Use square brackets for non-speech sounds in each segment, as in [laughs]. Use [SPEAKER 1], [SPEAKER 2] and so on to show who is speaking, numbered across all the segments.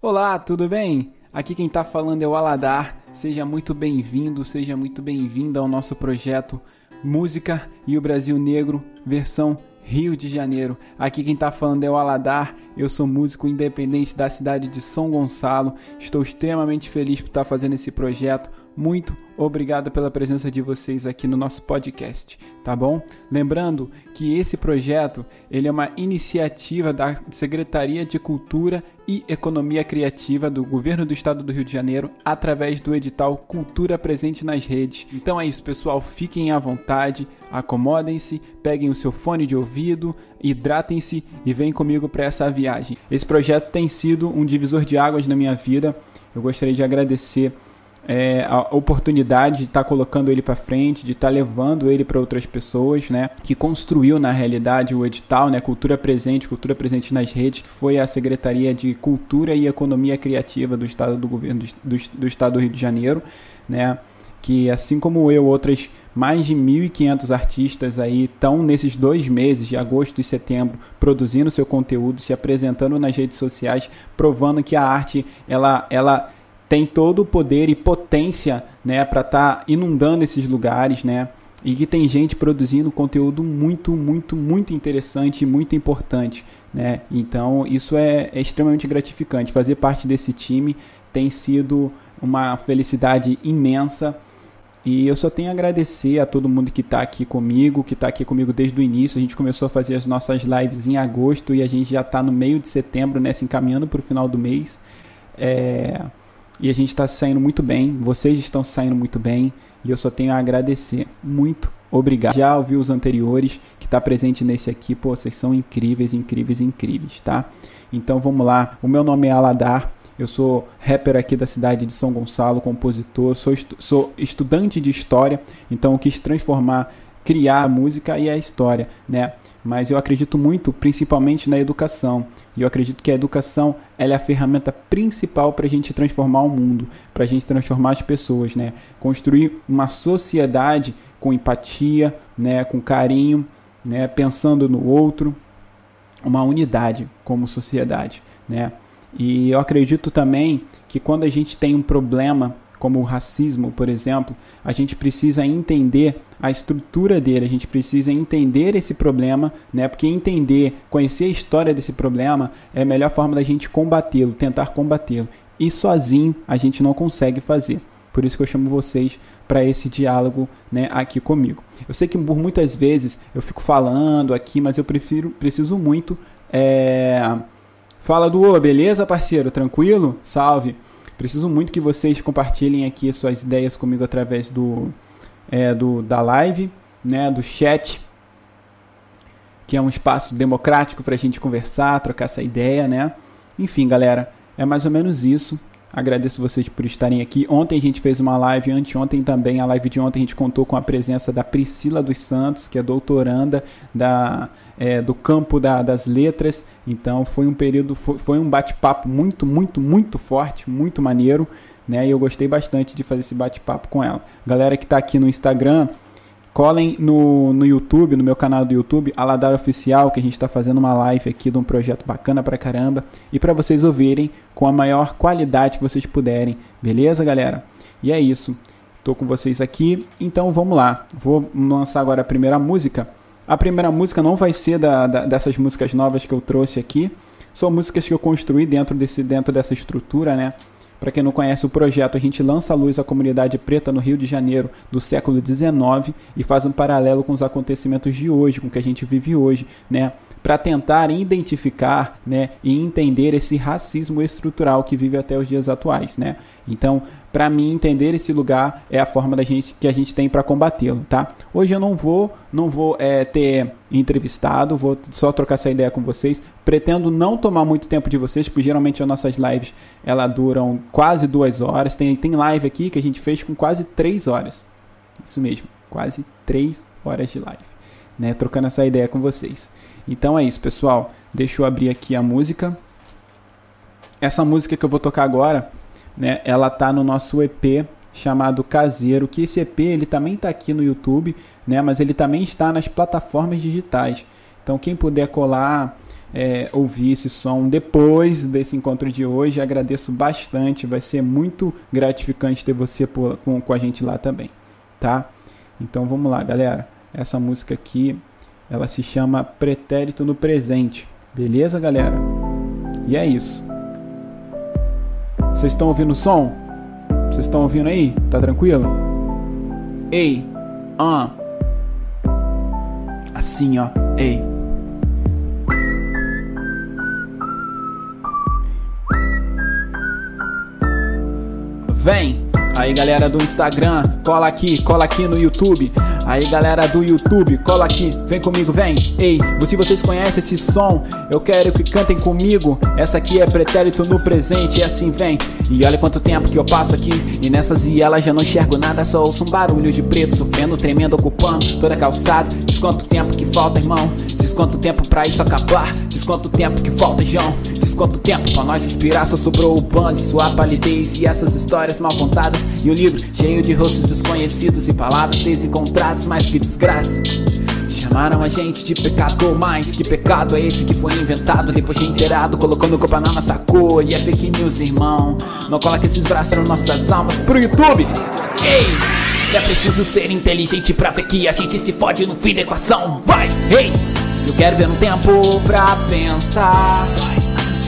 [SPEAKER 1] Olá, tudo bem? Aqui quem está falando é o Aladar. Seja muito bem-vindo, seja muito bem-vinda ao nosso projeto Música e o Brasil Negro, versão Rio de Janeiro. Aqui quem está falando é o Aladar. Eu sou músico independente da cidade de São Gonçalo. Estou extremamente feliz por estar fazendo esse projeto muito obrigado pela presença de vocês aqui no nosso podcast, tá bom? Lembrando que esse projeto, ele é uma iniciativa da Secretaria de Cultura e Economia Criativa do Governo do Estado do Rio de Janeiro, através do edital Cultura Presente nas Redes. Então é isso, pessoal, fiquem à vontade, acomodem-se, peguem o seu fone de ouvido, hidratem-se e vem comigo para essa viagem. Esse projeto tem sido um divisor de águas na minha vida. Eu gostaria de agradecer é, a oportunidade de estar tá colocando ele para frente, de estar tá levando ele para outras pessoas, né? Que construiu na realidade o edital, né? Cultura Presente, Cultura Presente nas redes, que foi a Secretaria de Cultura e Economia Criativa do Estado do Governo do, do, do Estado do Rio de Janeiro, né? Que assim como eu, outras mais de 1.500 artistas aí estão nesses dois meses de agosto e setembro produzindo seu conteúdo, se apresentando nas redes sociais, provando que a arte ela, ela tem todo o poder e potência né, para estar tá inundando esses lugares, né? E que tem gente produzindo conteúdo muito, muito, muito interessante e muito importante, né? Então isso é, é extremamente gratificante. Fazer parte desse time tem sido uma felicidade imensa. E eu só tenho a agradecer a todo mundo que está aqui comigo, que está aqui comigo desde o início. A gente começou a fazer as nossas lives em agosto e a gente já está no meio de setembro, né, se encaminhando para o final do mês. É e a gente está saindo muito bem, vocês estão saindo muito bem e eu só tenho a agradecer. Muito obrigado. Já ouvi os anteriores que está presente nesse aqui, pô, vocês são incríveis, incríveis, incríveis, tá? Então vamos lá. O meu nome é Aladar. Eu sou rapper aqui da cidade de São Gonçalo, compositor, sou, estu sou estudante de história, então quis transformar criar a música e a história, né? Mas eu acredito muito, principalmente na educação. E eu acredito que a educação é a ferramenta principal para a gente transformar o mundo, para a gente transformar as pessoas, né? Construir uma sociedade com empatia, né? Com carinho, né? Pensando no outro, uma unidade como sociedade, né? E eu acredito também que quando a gente tem um problema como o racismo, por exemplo, a gente precisa entender a estrutura dele, a gente precisa entender esse problema, né? Porque entender, conhecer a história desse problema é a melhor forma da gente combatê-lo, tentar combatê-lo. E sozinho a gente não consegue fazer. Por isso que eu chamo vocês para esse diálogo né, aqui comigo. Eu sei que por muitas vezes eu fico falando aqui, mas eu prefiro, preciso muito. É... Fala do ô, beleza, parceiro? Tranquilo? Salve! Preciso muito que vocês compartilhem aqui suas ideias comigo através do, é, do da live, né, do chat, que é um espaço democrático para a gente conversar, trocar essa ideia, né? Enfim, galera, é mais ou menos isso. Agradeço vocês por estarem aqui. Ontem a gente fez uma live, anteontem também, a live de ontem a gente contou com a presença da Priscila dos Santos, que é doutoranda da, é, do campo da, das letras. Então foi um período, foi, foi um bate-papo muito, muito, muito forte, muito maneiro. Né? E eu gostei bastante de fazer esse bate-papo com ela. Galera que está aqui no Instagram, Colhem no, no YouTube, no meu canal do YouTube, Aladar Oficial, que a gente está fazendo uma live aqui de um projeto bacana pra caramba. E para vocês ouvirem com a maior qualidade que vocês puderem. Beleza, galera? E é isso. Tô com vocês aqui, então vamos lá. Vou lançar agora a primeira música. A primeira música não vai ser da, da, dessas músicas novas que eu trouxe aqui. São músicas que eu construí dentro, desse, dentro dessa estrutura, né? Para quem não conhece o projeto, a gente lança à luz a comunidade preta no Rio de Janeiro do século XIX e faz um paralelo com os acontecimentos de hoje, com o que a gente vive hoje, né? Para tentar identificar, né, e entender esse racismo estrutural que vive até os dias atuais, né? Então, para mim entender esse lugar é a forma da gente que a gente tem para combatê-lo, tá? Hoje eu não vou, não vou é, ter entrevistado, vou só trocar essa ideia com vocês. Pretendo não tomar muito tempo de vocês, porque geralmente as nossas lives ela duram quase duas horas. Tem, tem live aqui que a gente fez com quase três horas. Isso mesmo, quase três horas de live, né? Trocando essa ideia com vocês. Então é isso, pessoal. Deixa eu abrir aqui a música. Essa música que eu vou tocar agora né? Ela tá no nosso EP chamado Caseiro, que esse EP ele também está aqui no YouTube, né? Mas ele também está nas plataformas digitais. Então quem puder colar, é, ouvir esse som depois desse encontro de hoje. Agradeço bastante, vai ser muito gratificante ter você por, com, com a gente lá também, tá? Então vamos lá, galera. Essa música aqui, ela se chama Pretérito no Presente. Beleza, galera? E é isso. Vocês estão ouvindo o som? Vocês estão ouvindo aí? Tá tranquilo? Ei, ah. Assim, ó. Ei. Vem! Aí galera do Instagram, cola aqui, cola aqui no YouTube. Aí galera do YouTube, cola aqui, vem comigo, vem. Ei, se vocês conhecem esse som, eu quero que cantem comigo. Essa aqui é pretérito no presente, e assim vem. E olha quanto tempo que eu passo aqui, e nessas vielas já não enxergo nada, só ouço um barulho de preto sofrendo, tremendo, ocupando toda a calçada. Diz quanto tempo que falta, irmão. Diz quanto tempo pra isso acabar. Diz quanto tempo que falta, João. Diz quanto tempo pra nós inspirar, só sobrou o banzo, sua palidez e essas histórias mal contadas. E o livro cheio de rostos desconhecidos e palavras desencontradas, mais que desgraça. Chamaram a gente de pecador, mas que pecado é esse que foi inventado depois de inteirado, colocando culpa na nossa cor e é fake news, irmão. Não coloque esses braços nas nossas almas pro YouTube. Ei! É preciso ser inteligente pra ver que a gente se fode no fim da equação. Vai! Ei! Eu quero ver um tempo pra pensar.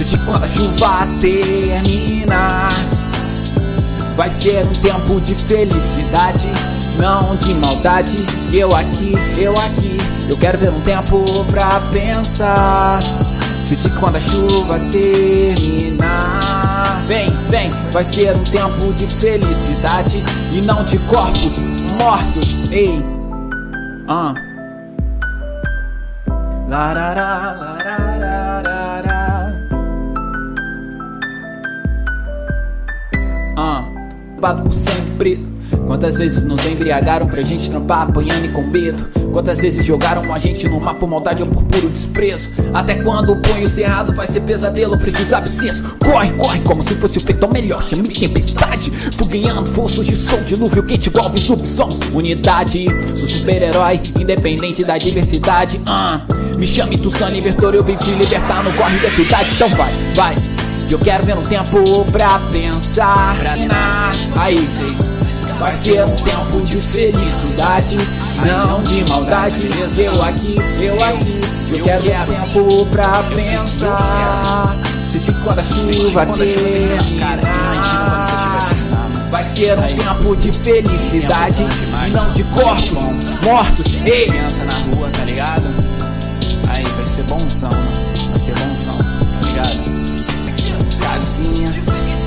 [SPEAKER 1] Se quando a chuva terminar. Vai ser um tempo de felicidade, não de maldade. Eu aqui, eu aqui, eu quero ver um tempo pra pensar. Se de quando a chuva terminar, vem, vem, vai ser um tempo de felicidade e não de corpos mortos. Ei, ah. Larará, larará, Bato por sangue preto. Quantas vezes nos embriagaram pra gente trampar apanhando e com medo? Quantas vezes jogaram a gente no mapa maldade ou por puro desprezo? Até quando o punho cerrado vai ser pesadelo? Precisa abscesso. Corre, corre, como se fosse o feito melhor. Chame tempestade. Fogueando forças de som, dilúvio quente igual subsons. Unidade, sou super-herói, independente da diversidade. Uh. Me chame Tussan Libertor, eu vim te libertar no corre da equidade. Então vai, vai. Eu quero ver um tempo pra pensar. Pra Aí, vai ser um tempo de felicidade, não de maldade. Eu aqui, eu aqui. Eu quero ver tempo pra pensar. Se de quando a chuva terminar, vai ser um tempo de felicidade, não de corpos mortos. Ei,
[SPEAKER 2] criança na rua, tá ligado? Aí vai ser bonzão, vai ser bonzão, tá ligado? Casinha,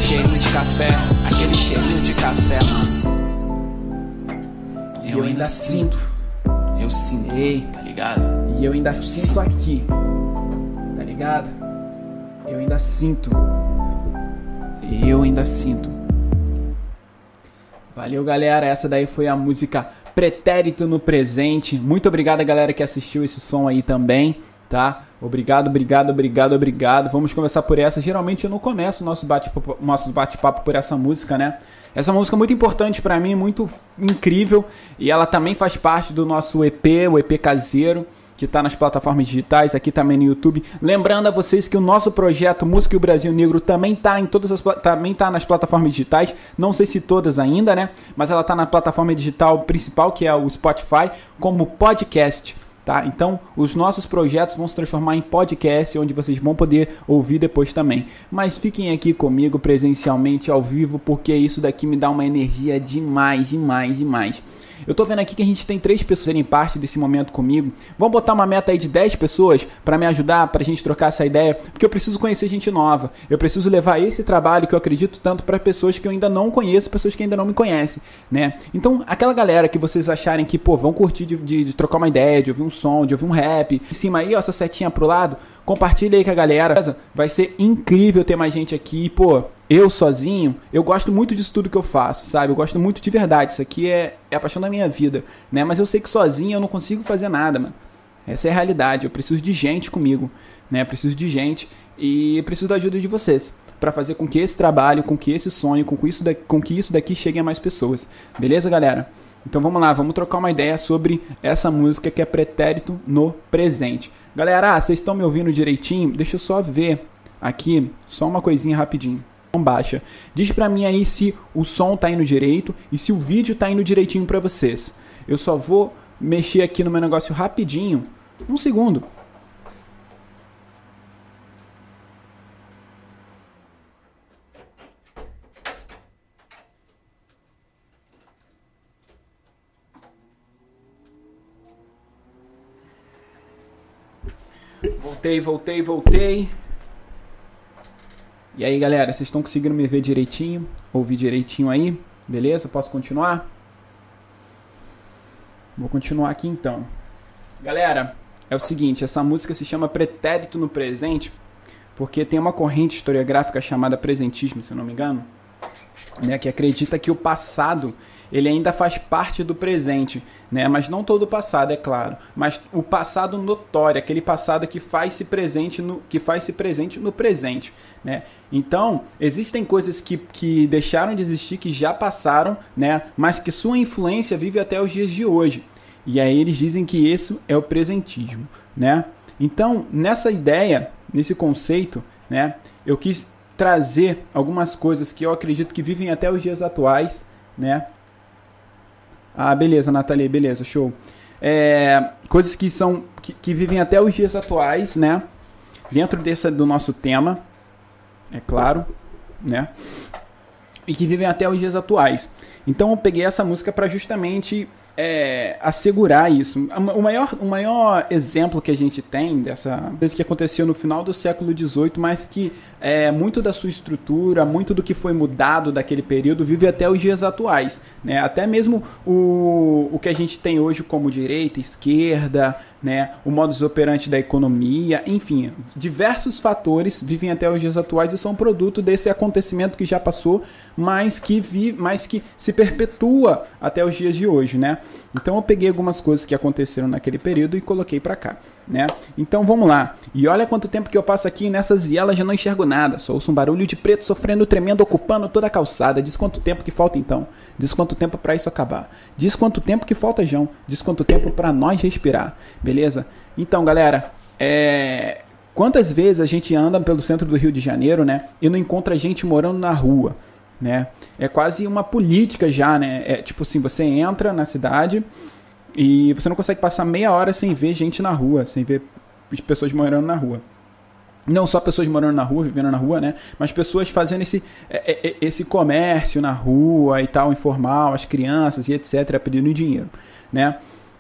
[SPEAKER 2] cheirinho de café, aquele cheirinho de café, mano.
[SPEAKER 1] E eu ainda sinto,
[SPEAKER 2] eu sinto,
[SPEAKER 1] Ei.
[SPEAKER 2] tá ligado?
[SPEAKER 1] e eu ainda sinto aqui, tá ligado? Eu ainda sinto, e eu ainda sinto. Valeu, galera. Essa daí foi a música Pretérito no Presente. Muito obrigado, galera, que assistiu esse som aí também, tá? Obrigado, obrigado, obrigado, obrigado. Vamos começar por essa. Geralmente eu não começo o nosso bate-papo nosso bate por essa música, né? Essa música é muito importante pra mim, muito incrível. E ela também faz parte do nosso EP, o EP caseiro que está nas plataformas digitais, aqui também no YouTube. Lembrando a vocês que o nosso projeto Música e o Brasil Negro também está em todas as também tá nas plataformas digitais. Não sei se todas ainda, né? Mas ela está na plataforma digital principal, que é o Spotify, como podcast. Tá? Então, os nossos projetos vão se transformar em podcast, onde vocês vão poder ouvir depois também. Mas fiquem aqui comigo presencialmente, ao vivo, porque isso daqui me dá uma energia demais, demais, demais. Eu tô vendo aqui que a gente tem três pessoas serem parte desse momento comigo. Vamos botar uma meta aí de 10 pessoas para me ajudar, pra gente trocar essa ideia, porque eu preciso conhecer gente nova. Eu preciso levar esse trabalho que eu acredito tanto para pessoas que eu ainda não conheço, pessoas que ainda não me conhecem, né? Então, aquela galera que vocês acharem que, pô, vão curtir de, de, de trocar uma ideia, de ouvir um som, de ouvir um rap, em cima aí, ó, essa setinha pro lado, compartilha aí com a galera. Vai ser incrível ter mais gente aqui, pô eu sozinho, eu gosto muito disso tudo que eu faço, sabe? Eu gosto muito de verdade. Isso aqui é, é a paixão da minha vida, né? Mas eu sei que sozinho eu não consigo fazer nada, mano. Essa é a realidade. Eu preciso de gente comigo, né? Eu preciso de gente e preciso da ajuda de vocês para fazer com que esse trabalho, com que esse sonho, com que isso daqui, com que isso daqui chegue a mais pessoas. Beleza, galera? Então vamos lá, vamos trocar uma ideia sobre essa música que é pretérito no presente. Galera, ah, vocês estão me ouvindo direitinho? Deixa eu só ver aqui, só uma coisinha rapidinho. Baixa. Diz pra mim aí se o som tá indo direito e se o vídeo tá indo direitinho para vocês. Eu só vou mexer aqui no meu negócio rapidinho. Um segundo. Voltei, voltei, voltei. E aí, galera, vocês estão conseguindo me ver direitinho? Ouvir direitinho aí? Beleza? Posso continuar? Vou continuar aqui então. Galera, é o seguinte, essa música se chama Pretérito no Presente, porque tem uma corrente historiográfica chamada presentismo, se eu não me engano, né, que acredita que o passado ele ainda faz parte do presente, né? Mas não todo o passado, é claro, mas o passado notório, aquele passado que faz se presente no que faz se presente no presente, né? Então, existem coisas que, que deixaram de existir, que já passaram, né? Mas que sua influência vive até os dias de hoje. E aí eles dizem que isso é o presentismo, né? Então, nessa ideia, nesse conceito, né, eu quis trazer algumas coisas que eu acredito que vivem até os dias atuais, né, ah, beleza, Nathalie, beleza, show. É, coisas que são que, que, vivem até os dias atuais, né? Dentro desse do nosso tema, é claro, né? E que vivem até os dias atuais. Então eu peguei essa música para justamente é, assegurar isso. O maior, o maior exemplo que a gente tem dessa coisa que aconteceu no final do século XVIII, mas que é, muito da sua estrutura, muito do que foi mudado daquele período vive até os dias atuais. Né? Até mesmo o, o que a gente tem hoje como direita, esquerda, né, o modus operandi da economia, enfim, diversos fatores vivem até os dias atuais e são produto desse acontecimento que já passou, mas que, vi, mas que se perpetua até os dias de hoje, né? Então eu peguei algumas coisas que aconteceram naquele período e coloquei para cá, né? Então vamos lá. E olha quanto tempo que eu passo aqui nessas vielas já não enxergo nada, só ouço um barulho de preto sofrendo tremendo ocupando toda a calçada. Diz quanto tempo que falta então? Diz quanto tempo para isso acabar? Diz quanto tempo que falta, João? Diz quanto tempo para nós respirar? Beleza? Então, galera, é... quantas vezes a gente anda pelo centro do Rio de Janeiro, né, e não encontra gente morando na rua? Né? É quase uma política já, né? É tipo assim, você entra na cidade e você não consegue passar meia hora sem ver gente na rua, sem ver as pessoas morando na rua não só pessoas morando na rua, vivendo na rua, né? Mas pessoas fazendo esse, é, é, é, esse comércio na rua e tal, informal, as crianças e etc., pedindo dinheiro, né?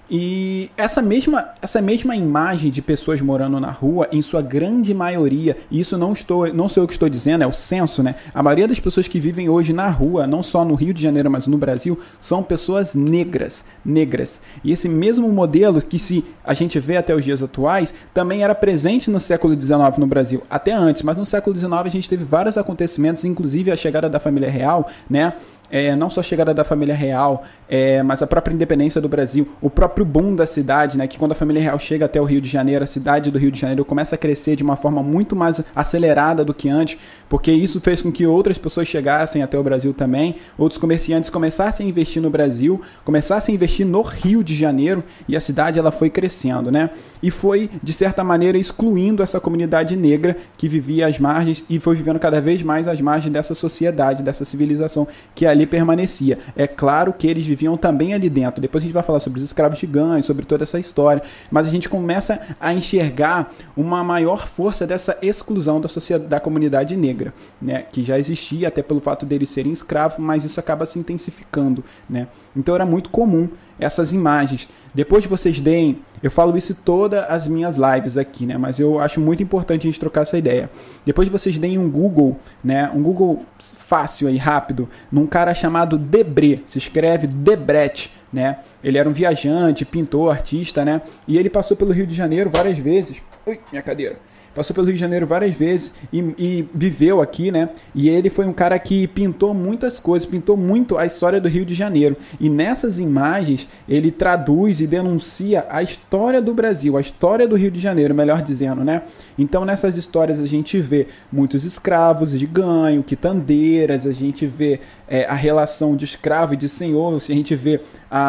[SPEAKER 1] E essa mesma, essa mesma imagem de pessoas morando na rua, em sua grande maioria, e isso não estou, não sou eu que estou dizendo, é o censo, né? A maioria das pessoas que vivem hoje na rua, não só no Rio de Janeiro, mas no Brasil, são pessoas negras, negras. E esse mesmo modelo que se a gente vê até os dias atuais, também era presente no século XIX no Brasil, até antes, mas no século XIX a gente teve vários acontecimentos, inclusive a chegada da família real, né? É, não só a chegada da família real, é, mas a própria independência do Brasil, o próprio boom da cidade, né, que quando a família real chega até o Rio de Janeiro, a cidade do Rio de Janeiro começa a crescer de uma forma muito mais acelerada do que antes, porque isso fez com que outras pessoas chegassem até o Brasil também, outros comerciantes começassem a investir no Brasil, começassem a investir no Rio de Janeiro e a cidade ela foi crescendo, né? E foi de certa maneira excluindo essa comunidade negra que vivia às margens e foi vivendo cada vez mais às margens dessa sociedade, dessa civilização que ali ali permanecia. É claro que eles viviam também ali dentro. Depois a gente vai falar sobre os escravos gigantes, sobre toda essa história. Mas a gente começa a enxergar uma maior força dessa exclusão da sociedade, da comunidade negra, né? Que já existia até pelo fato deles serem escravos, mas isso acaba se intensificando, né? Então era muito comum essas imagens. Depois de vocês deem, eu falo isso todas as minhas lives aqui, né? Mas eu acho muito importante a gente trocar essa ideia. Depois de vocês deem um Google, né? Um Google fácil e rápido, num cara chamado Debré. Se escreve Debret, né? Ele era um viajante, pintor, artista, né? E ele passou pelo Rio de Janeiro várias vezes. Ui, minha cadeira passou pelo Rio de Janeiro várias vezes e, e, viveu aqui, né? E ele foi um cara que pintou muitas coisas, pintou muito a história do Rio de Janeiro. E nessas imagens ele traduz e denuncia a história do Brasil, a história do Rio de Janeiro, melhor dizendo, né? Então nessas histórias a gente vê muitos escravos de ganho, quitandeiras, a gente vê é, a relação de escravo e de senhor, a gente vê a,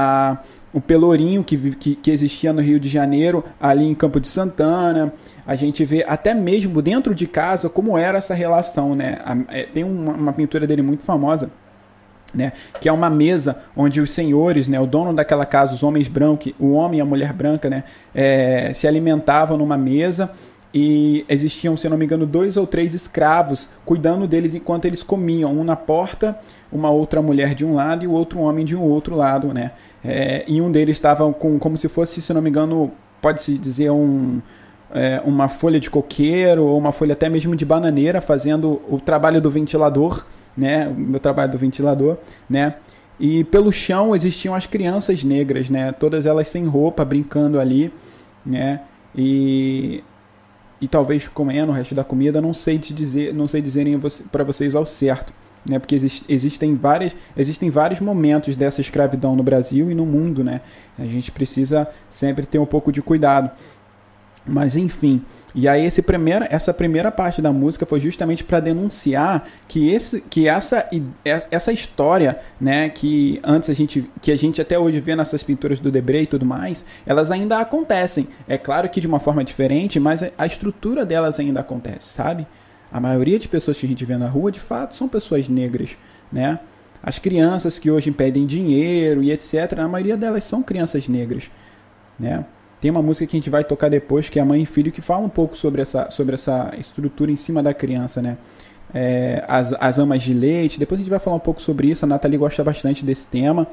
[SPEAKER 1] o pelourinho que, que, que, existia no Rio de Janeiro, ali em Campo de Santana. A gente vê até mesmo dentro de casa como era essa relação, né? A, é, tem uma, uma, pintura dele muito famosa. Né, que é uma mesa onde os senhores, né, o dono daquela casa, os homens brancos, o homem e a mulher branca, né, é, se alimentavam numa mesa e existiam, se não me engano, dois ou três escravos cuidando deles enquanto eles comiam, um na porta, uma outra mulher de um lado e o outro homem de um outro lado, né? É, e um deles estava com, como se fosse, se não me engano, pode-se dizer um, é, uma folha de coqueiro ou uma folha até mesmo de bananeira, fazendo o trabalho do ventilador, né? O trabalho do ventilador, né? E pelo chão existiam as crianças negras, né? Todas elas sem roupa, brincando ali, né? E e talvez comendo o resto da comida, não sei te dizer, não sei dizerem para vocês ao certo, né? Porque exist, existem várias, existem vários momentos dessa escravidão no Brasil e no mundo, né? A gente precisa sempre ter um pouco de cuidado. Mas enfim, e aí esse essa primeira parte da música foi justamente para denunciar que, esse, que essa, é, essa história, né, que antes a gente, que a gente até hoje vê nessas pinturas do Debré e tudo mais, elas ainda acontecem. É claro que de uma forma diferente, mas a estrutura delas ainda acontece, sabe? A maioria de pessoas que a gente vê na rua, de fato, são pessoas negras, né? As crianças que hoje pedem dinheiro e etc, a maioria delas são crianças negras, né? Tem uma música que a gente vai tocar depois, que é a Mãe e Filho, que fala um pouco sobre essa, sobre essa estrutura em cima da criança, né? É, as, as amas de leite. Depois a gente vai falar um pouco sobre isso. A Nathalie gosta bastante desse tema.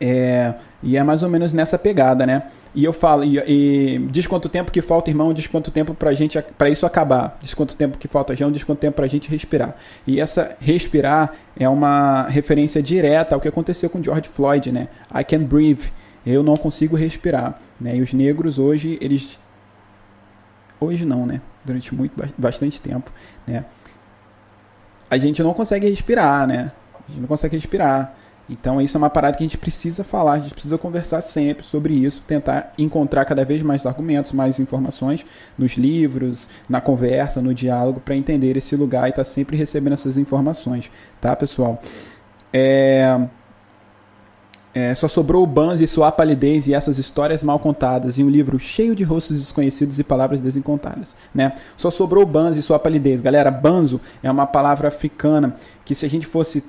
[SPEAKER 1] É, e é mais ou menos nessa pegada, né? E eu falo, e, e, diz quanto tempo que falta, irmão, diz quanto tempo pra gente, para isso acabar. Diz quanto tempo que falta, João, diz quanto tempo pra gente respirar. E essa respirar é uma referência direta ao que aconteceu com George Floyd, né? I can breathe eu não consigo respirar. Né? E os negros hoje, eles. Hoje não, né? Durante muito, bastante tempo, né? A gente não consegue respirar, né? A gente não consegue respirar. Então isso é uma parada que a gente precisa falar, a gente precisa conversar sempre sobre isso, tentar encontrar cada vez mais argumentos, mais informações nos livros, na conversa, no diálogo, para entender esse lugar e estar tá sempre recebendo essas informações, tá, pessoal? É... É, só sobrou o Banzo e sua palidez e essas histórias mal contadas em um livro cheio de rostos desconhecidos e palavras desencontradas. Né? Só sobrou o Banzo e sua palidez. Galera, Banzo é uma palavra africana que se a gente fosse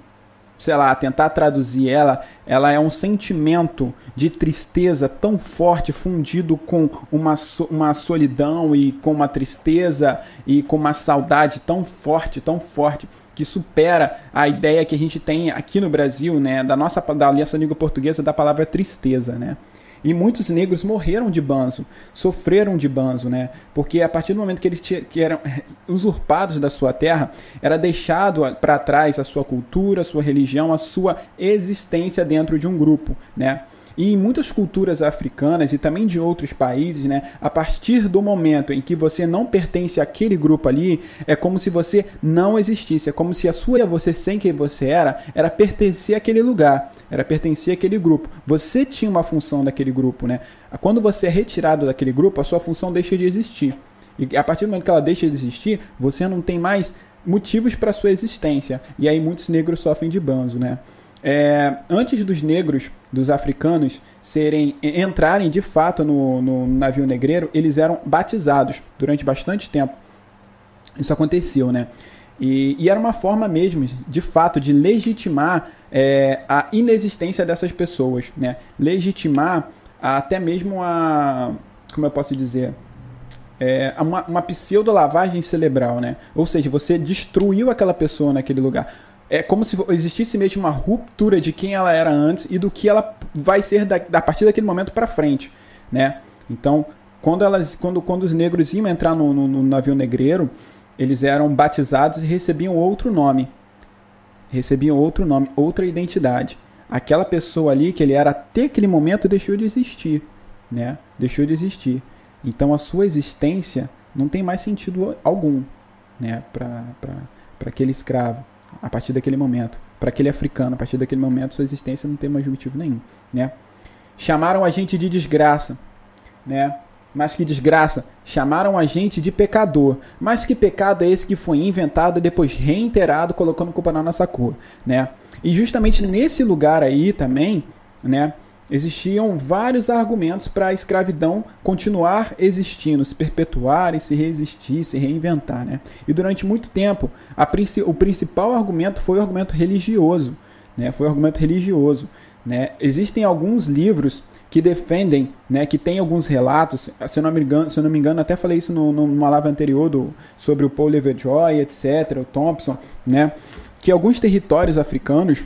[SPEAKER 1] sei lá, tentar traduzir ela, ela é um sentimento de tristeza tão forte, fundido com uma, uma solidão e com uma tristeza e com uma saudade tão forte, tão forte, que supera a ideia que a gente tem aqui no Brasil, né, da nossa da aliança língua portuguesa da palavra tristeza, né? E muitos negros morreram de banzo, sofreram de banzo, né? Porque a partir do momento que eles que eram [laughs] usurpados da sua terra, era deixado para trás a sua cultura, a sua religião, a sua existência dentro de um grupo, né? E em muitas culturas africanas e também de outros países, né, a partir do momento em que você não pertence àquele grupo ali, é como se você não existisse, é como se a sua você sem quem você era, era pertencer àquele lugar, era pertencer àquele grupo. Você tinha uma função daquele grupo, né? Quando você é retirado daquele grupo, a sua função deixa de existir. E a partir do momento que ela deixa de existir, você não tem mais motivos para sua existência. E aí muitos negros sofrem de banzo, né? É, antes dos negros, dos africanos, serem entrarem de fato no, no, navio negreiro, eles eram batizados durante bastante tempo. Isso aconteceu, né? E, e era uma forma mesmo, de fato, de legitimar é, a inexistência dessas pessoas, né? Legitimar até mesmo a, como eu posso dizer, é, uma, uma pseudo-lavagem cerebral, né? Ou seja, você destruiu aquela pessoa naquele lugar é como se existisse mesmo uma ruptura de quem ela era antes e do que ela vai ser da, a partir daquele momento para frente, né? Então, quando elas, quando, quando os negros iam entrar no, no, no navio negreiro, eles eram batizados e recebiam outro nome, recebiam outro nome, outra identidade. Aquela pessoa ali que ele era até aquele momento deixou de existir, né? Deixou de existir. Então a sua existência não tem mais sentido algum, né? Para aquele escravo a partir daquele momento. Para aquele africano, a partir daquele momento, sua existência não tem mais motivo nenhum. Né? Chamaram a gente de desgraça. Né? Mas que desgraça! Chamaram a gente de pecador. Mas que pecado é esse que foi inventado e depois reiterado, colocando culpa na nossa cor? Né? E justamente nesse lugar aí também, né, existiam vários argumentos para a escravidão continuar existindo, se perpetuar e se resistir, se reinventar. Né? E durante muito tempo, a, o principal argumento foi o argumento religioso. Né? Foi o argumento religioso. Né? Existem alguns livros que defendem, né, que tem alguns relatos, se eu não me engano, se eu não me engano até falei isso no, numa live anterior do, sobre o Paul Leverjoy, etc., o Thompson, né, que alguns territórios africanos,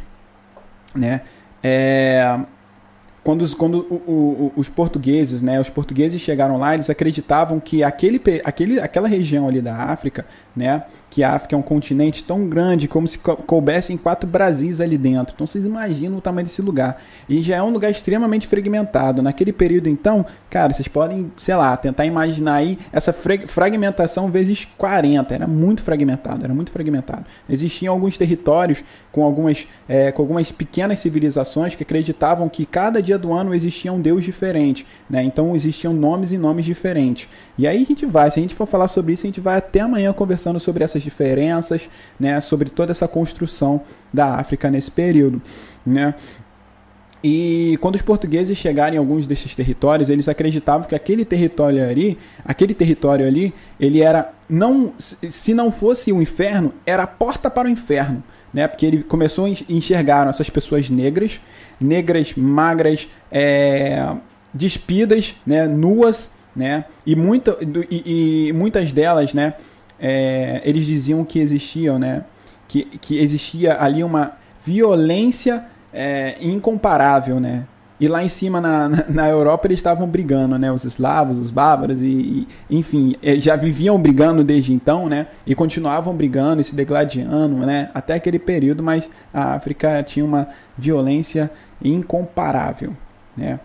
[SPEAKER 1] né, é, quando, os, quando o, o, os portugueses, né, os portugueses chegaram lá, eles acreditavam que aquele, aquele, aquela região ali da África, né, que a África é um continente tão grande como se coubessem quatro Brasis ali dentro. Então vocês imaginam o tamanho desse lugar. E já é um lugar extremamente fragmentado. Naquele período, então, cara, vocês podem, sei lá, tentar imaginar aí essa fragmentação vezes 40. Era muito fragmentado, era muito fragmentado. Existiam alguns territórios com algumas, é, com algumas pequenas civilizações que acreditavam que cada dia do ano existia um deus diferente, né? Então existiam nomes e nomes diferentes. E aí a gente vai, se a gente for falar sobre isso, a gente vai até amanhã sobre essas diferenças, né? Sobre toda essa construção da África nesse período, né? E quando os portugueses chegaram em alguns desses territórios, eles acreditavam que aquele território ali, aquele território ali, ele era não, se não fosse o inferno, era a porta para o inferno né? Porque ele começou a enxergar essas pessoas negras, negras, magras, é, despidas, né? Nuas, né? E, muita, e, e muitas delas, né? É, eles diziam que existiam, né? Que, que existia ali uma violência é, incomparável, né? E lá em cima, na, na, Europa, eles estavam brigando, né? Os eslavos, os bárbaros, e, e, enfim, eh, já viviam brigando desde então, né? E continuavam brigando e se degladiando, né? Até aquele período, mas a África tinha uma violência incomparável, né?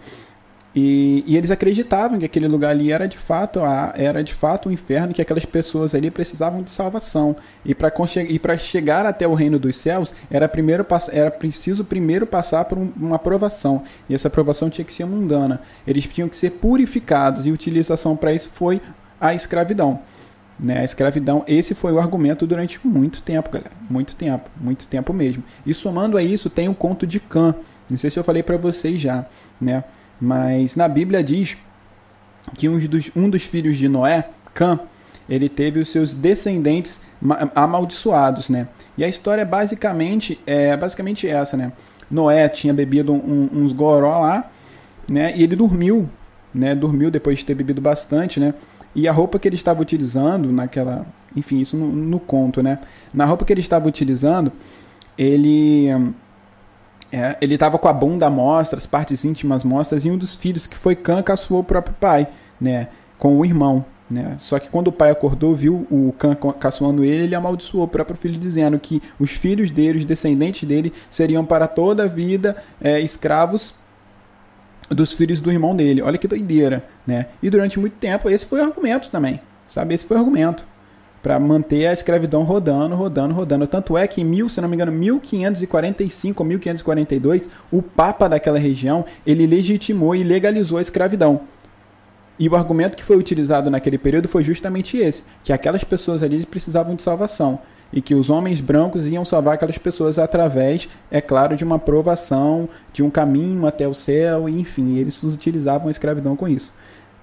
[SPEAKER 1] E, e, eles acreditavam que aquele lugar ali era de fato a, era de fato o um inferno, que aquelas pessoas ali precisavam de salvação. E para chegar até o reino dos céus, era, primeiro, era preciso primeiro passar por um, uma aprovação. E essa aprovação tinha que ser mundana. Eles tinham que ser purificados, e a utilização para isso foi a escravidão. Né, a escravidão, esse foi o argumento durante muito tempo, galera. Muito tempo, muito tempo mesmo. E somando a isso, tem o conto de Cã. Não sei se eu falei para vocês já, né? Mas na Bíblia diz que um dos, um dos filhos de Noé, Cã, ele teve os seus descendentes amaldiçoados, né? E a história é basicamente é basicamente essa, né? Noé tinha bebido um, uns goró lá, né? E ele dormiu, né? Dormiu depois de ter bebido bastante, né? E a roupa que ele estava utilizando naquela, enfim, isso no, no conto, né? Na roupa que ele estava utilizando, ele é, ele estava com a bunda mostra, as partes íntimas mostras, e um dos filhos, que foi Cã, caçoou o próprio pai, né, com o irmão. Né? Só que quando o pai acordou, viu o Cã caçoando ele, ele amaldiçoou o próprio filho, dizendo que os filhos dele, os descendentes dele, seriam para toda a vida é, escravos dos filhos do irmão dele. Olha que doideira, né? E durante muito tempo, esse foi o argumento também, sabe? Esse foi o argumento para manter a escravidão rodando, rodando, rodando. Tanto é que em mil, se não me engano, 1545 ou 1542, o papa daquela região, ele legitimou e legalizou a escravidão. E o argumento que foi utilizado naquele período foi justamente esse, que aquelas pessoas ali precisavam de salvação e que os homens brancos iam salvar aquelas pessoas através, é claro, de uma provação, de um caminho até o céu, enfim, eles utilizavam a escravidão com isso.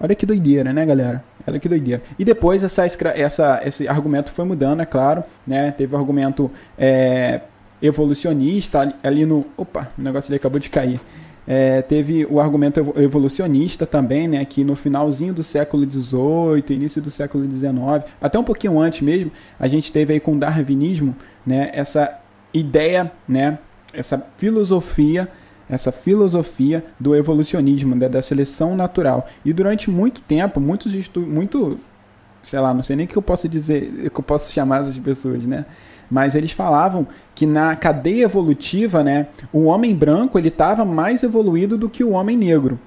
[SPEAKER 1] Olha que doideira, né, galera? Olha que doideira. E depois essa, essa, esse argumento foi mudando, é claro, né? Teve o argumento é, evolucionista ali no. Opa, o negócio ali acabou de cair. É, teve o argumento evolucionista também, né, que no finalzinho do século XVIII, início do século XIX, até um pouquinho antes mesmo, a gente teve aí com o darwinismo, né, essa ideia, né, essa filosofia essa filosofia do evolucionismo, da, da seleção natural. E durante muito tempo, muitos estudos, muito, sei lá, não sei nem o que eu posso dizer, que eu posso chamar essas pessoas, né? Mas eles falavam que na cadeia evolutiva, né, o homem branco ele estava mais evoluído do que o homem negro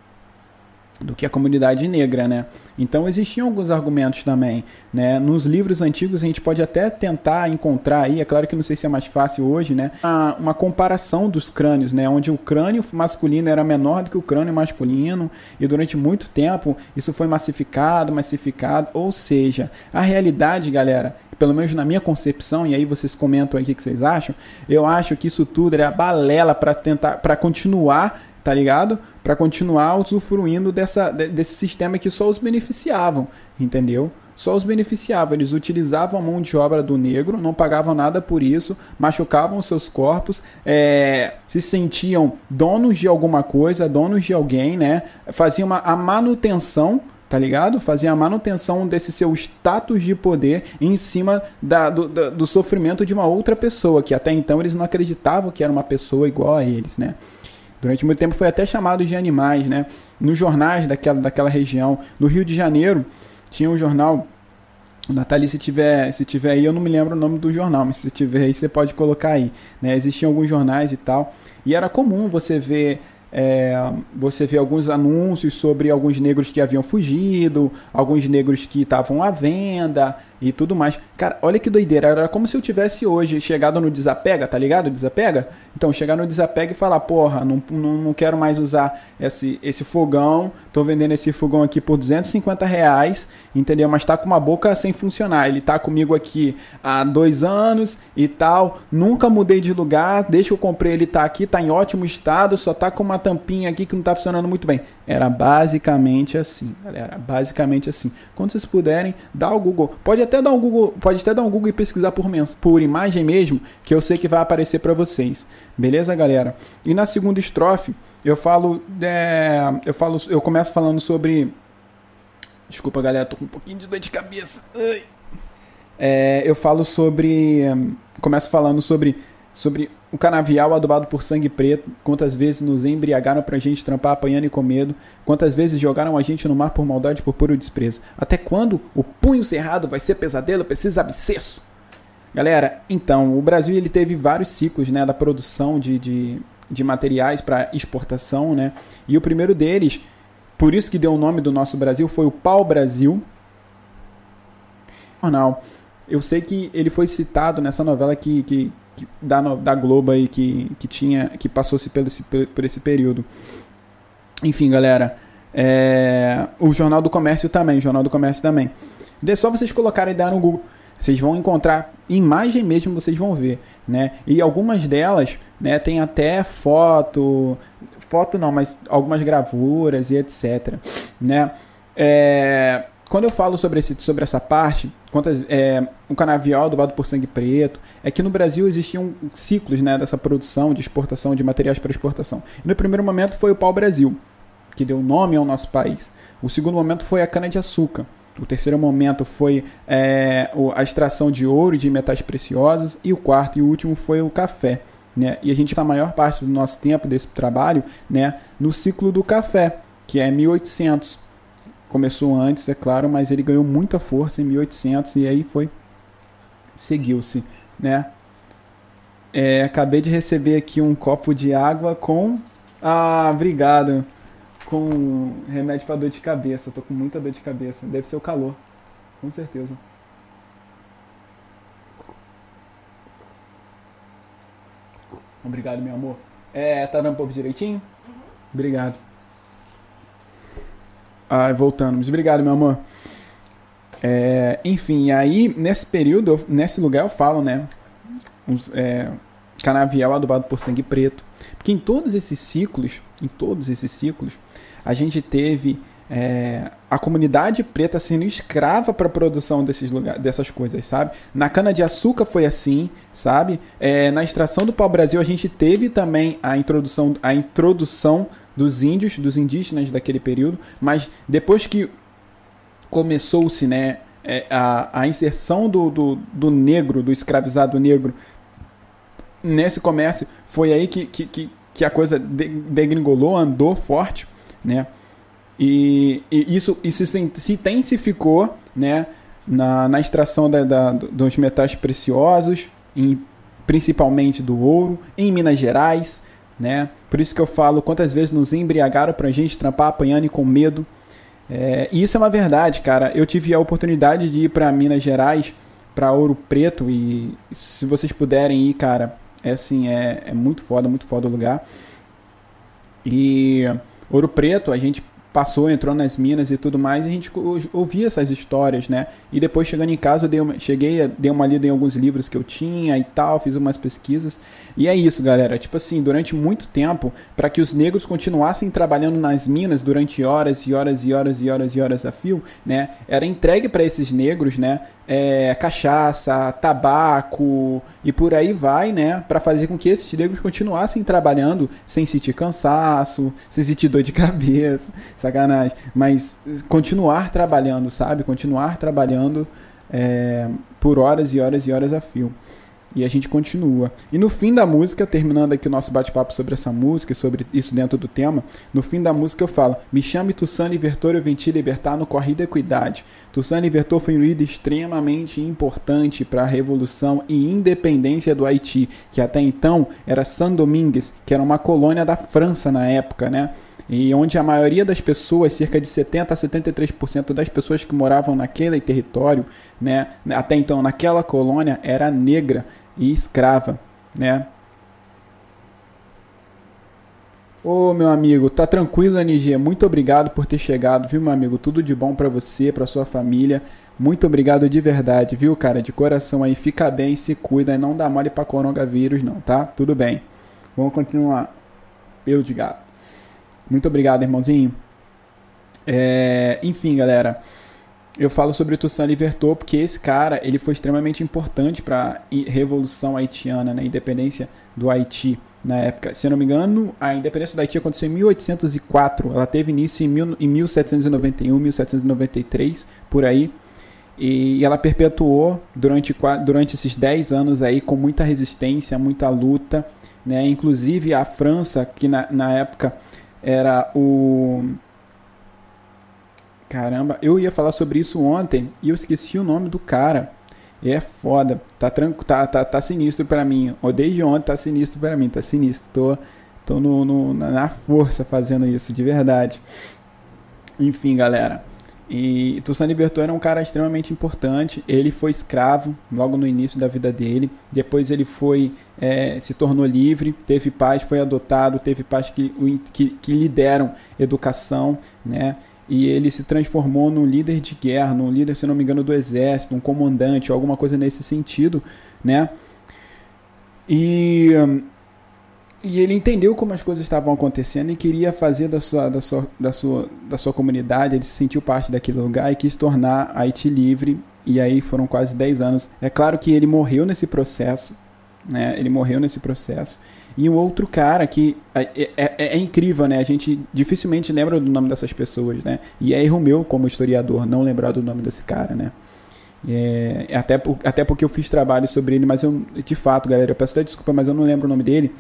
[SPEAKER 1] do que a comunidade negra, né? Então existiam alguns argumentos também, né? Nos livros antigos a gente pode até tentar encontrar aí, é claro que não sei se é mais fácil hoje, né? Uma, uma comparação dos crânios, né? Onde o crânio masculino era menor do que o crânio masculino e durante muito tempo isso foi massificado, massificado, ou seja, a realidade, galera, pelo menos na minha concepção, e aí vocês comentam aí o que vocês acham, eu acho que isso tudo era balela para tentar, para continuar tá ligado? Para continuar usufruindo dessa, desse sistema que só os beneficiavam, entendeu? Só os beneficiavam. Eles utilizavam a mão de obra do negro, não pagavam nada por isso, machucavam seus corpos, é, se sentiam donos de alguma coisa, donos de alguém, né? Faziam uma, a manutenção tá ligado? Fazia a manutenção desse seu status de poder em cima da, do, da, do sofrimento de uma outra pessoa, que até então eles não acreditavam que era uma pessoa igual a eles, né? Durante muito tempo foi até chamado de animais, né? Nos jornais daquela, daquela região. No Rio de Janeiro tinha um jornal. Nathalie, se tiver, se tiver aí, eu não me lembro o nome do jornal, mas se tiver aí, você pode colocar aí. Né? Existiam alguns jornais e tal. E era comum você ver é, você vê alguns anúncios sobre alguns negros que haviam fugido, alguns negros que estavam à venda e tudo mais. Cara, olha que doideira. Era como se eu tivesse hoje chegado no desapega, tá ligado? Desapega? Então, chegar no desapega e falar, porra, não, não, não quero mais usar esse, esse fogão, tô vendendo esse fogão aqui por 250 reais, entendeu? Mas tá com uma boca sem funcionar. Ele tá comigo aqui há dois anos e tal, nunca mudei de lugar, que eu comprei ele tá aqui, tá em ótimo estado, só tá com uma tampinha aqui que não tá funcionando muito bem. Era basicamente assim, galera, basicamente assim. Quando vocês puderem, dá o Google. Pode até dar um Google, pode até dar um Google e pesquisar por, por imagem mesmo, que eu sei que vai aparecer para vocês. Beleza, galera? E na segunda estrofe, eu falo, é, eu falo, eu começo falando sobre Desculpa, galera, tô com um pouquinho de dor de cabeça. É, eu falo sobre, começo falando sobre sobre o canavial adubado por sangue preto, quantas vezes nos embriagaram pra gente trampar apanhando e com medo, quantas vezes jogaram a gente no mar por maldade por puro desprezo. Até quando o punho cerrado vai ser pesadelo, precisa abscesso. Galera, então, o Brasil ele teve vários ciclos né, da produção de, de, de materiais para exportação, né? E o primeiro deles, por isso que deu o nome do nosso Brasil, foi o Pau Brasil. Jornal. Eu sei que ele foi citado nessa novela que, que, da, da Globo aí que, que tinha que passou-se por esse, por esse período. Enfim, galera, é, o Jornal do Comércio também, Jornal do Comércio também. É só vocês colocarem ideia no Google. Vocês vão encontrar imagem mesmo, vocês vão ver, né? E algumas delas, né, tem até foto, foto não, mas algumas gravuras e etc, né? É, quando eu falo sobre, esse, sobre essa parte, quantas, é, um canavial adubado por sangue preto, é que no Brasil existiam ciclos né, dessa produção, de exportação, de materiais para exportação. E no primeiro momento foi o pau-brasil, que deu nome ao nosso país. O segundo momento foi a cana-de-açúcar. O terceiro momento foi é, a extração de ouro e de metais preciosos. E o quarto e último foi o café. Né? E a gente, a maior parte do nosso tempo desse trabalho, né, no ciclo do café, que é 1800 começou antes, é claro, mas ele ganhou muita força em 1800 e aí foi seguiu-se, né? É, acabei de receber aqui um copo de água com ah, obrigado. Com remédio para dor de cabeça. Eu tô com muita dor de cabeça. Deve ser o calor. Com certeza. Obrigado, meu amor. É, tá dando um pouco direitinho? Uhum. Obrigado. Ah, voltando. Mas obrigado, meu amor. É, enfim, aí nesse período, nesse lugar eu falo, né? É, canavial adubado por sangue preto. Porque em todos esses ciclos, em todos esses ciclos, a gente teve é, a comunidade preta sendo escrava para a produção desses lugar, dessas coisas, sabe? Na cana-de-açúcar foi assim, sabe? É, na extração do pau-brasil a gente teve também a introdução, a introdução dos índios, dos indígenas daquele período, mas depois que começou-se né, é, a, a inserção do, do, do, negro, do escravizado negro nesse comércio, foi aí que, que, que a coisa degringolou, andou forte, né? E, e isso, isso se, se intensificou né, na, na extração da, da, dos metais preciosos, em, principalmente do ouro, em Minas Gerais, né? Por isso que eu falo quantas vezes nos embriagaram pra gente trampar apanhando e com medo. É, e isso é uma verdade, cara. Eu tive a oportunidade de ir para Minas Gerais, para Ouro Preto e se vocês puderem ir, cara, é assim, é, é muito foda, muito foda o lugar. E Ouro Preto, a gente passou, entrou nas minas e tudo mais, e a gente ouvia essas histórias, né? E depois chegando em casa, eu dei uma, cheguei, dei uma lida em alguns livros que eu tinha e tal, fiz umas pesquisas. E é isso, galera. Tipo assim, durante muito tempo, para que os negros continuassem trabalhando nas minas durante horas e horas e horas e horas e horas a fio, né? Era entregue para esses negros, né? É, cachaça, tabaco e por aí vai, né? Para fazer com que esses negros continuassem trabalhando sem sentir cansaço, sem sentir dor de cabeça, sacanagem. Mas continuar trabalhando, sabe? Continuar trabalhando é, por horas e horas e horas a fio. E a gente continua. E no fim da música, terminando aqui o nosso bate-papo sobre essa música, sobre isso dentro do tema, no fim da música eu falo: Me chame Tussano Invertor, eu vim te libertar no Corrida Equidade. Tussano Invertor foi um líder extremamente importante para a revolução e independência do Haiti, que até então era San Domingues, que era uma colônia da França na época, né? E onde a maioria das pessoas, cerca de 70 a 73% das pessoas que moravam naquele território, né, até então naquela colônia, era negra e escrava, né? Ô meu amigo, tá tranquilo, NG? Muito obrigado por ter chegado, viu, meu amigo? Tudo de bom para você, para sua família. Muito obrigado de verdade, viu, cara? De coração aí. Fica bem, se cuida e não dá mole para coronavírus, não, tá? Tudo bem. Vamos continuar. Pelo de gato. Muito obrigado, irmãozinho. É, enfim, galera, eu falo sobre o Toussaint Louverture porque esse cara ele foi extremamente importante para a revolução haitiana, né, a independência do Haiti na época. Se eu não me engano, a independência do Haiti aconteceu em 1804. Ela teve início em, mil, em 1791, 1793, por aí. E ela perpetuou durante, durante esses 10 anos aí com muita resistência, muita luta. Né? Inclusive a França, que na, na época era o. Caramba, eu ia falar sobre isso ontem e eu esqueci o nome do cara. É foda. Tá, tranquilo, tá, tá, tá sinistro para mim. Desde ontem tá sinistro para mim. Tá sinistro. Tô, tô no, no, na força fazendo isso, de verdade. Enfim, galera. E Toussaint Louverture era um cara extremamente importante. Ele foi escravo logo no início da vida dele. Depois ele foi é, se tornou livre, teve pais, foi adotado, teve pais que, que, que lhe deram educação, né? E ele se transformou num líder de guerra, num líder, se não me engano, do exército, um comandante, alguma coisa nesse sentido, né? E e ele entendeu como as coisas estavam acontecendo e queria fazer da sua, da sua, da sua, da sua comunidade, ele se sentiu parte daquele lugar e quis tornar Haiti livre. E aí foram quase 10 anos. É claro que ele morreu nesse processo, né? Ele morreu nesse processo. E um outro cara que é, é, é, é, incrível, né? A gente dificilmente lembra do nome dessas pessoas, né? E é erro meu como historiador não lembrar do nome desse cara, né? É, até, por, até porque eu fiz trabalho sobre ele, mas eu, de fato, galera, eu peço até desculpa, mas eu não lembro o nome dele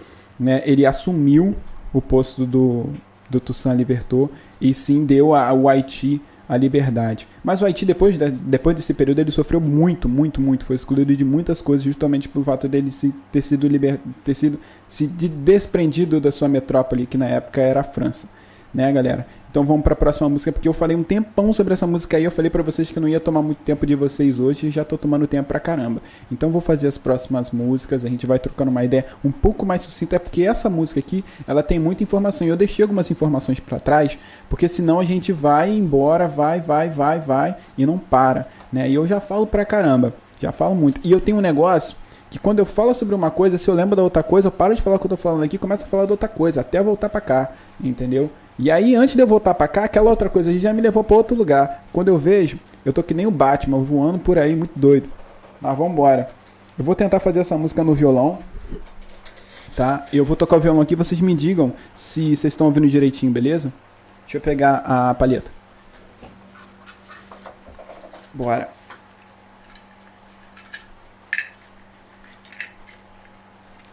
[SPEAKER 1] né, ele assumiu o posto do, do Toussaint Louverture e sim deu ao Haiti a liberdade. Mas o Haiti, depois, de, depois desse período, ele sofreu muito, muito, muito. Foi excluído de muitas coisas, justamente pelo fato dele se, ter sido, liber, ter sido se desprendido da sua metrópole, que na época era a França. Né, galera? Então vamos para a próxima música, porque eu falei um tempão sobre essa música aí. Eu falei para vocês que não ia tomar muito tempo de vocês hoje e já tô tomando tempo pra caramba. Então vou fazer as próximas músicas, a gente vai trocando uma ideia um pouco mais sucinta, é porque essa música aqui, ela tem muita informação. E eu deixei algumas informações para trás, porque senão a gente vai embora, vai, vai, vai, vai e não para, né? E eu já falo pra caramba, já falo muito. E eu tenho um negócio que quando eu falo sobre uma coisa, se eu lembro da outra coisa, eu paro de falar o que eu tô falando aqui começo a falar da outra coisa, até voltar para cá, entendeu? E aí, antes de eu voltar para cá, aquela outra coisa já me levou para outro lugar. Quando eu vejo, eu tô que nem o Batman, voando por aí, muito doido. Mas vamos embora. Eu vou tentar fazer essa música no violão. Tá? Eu vou tocar o violão aqui, vocês me digam se vocês estão ouvindo direitinho, beleza? Deixa eu pegar a palheta. Bora.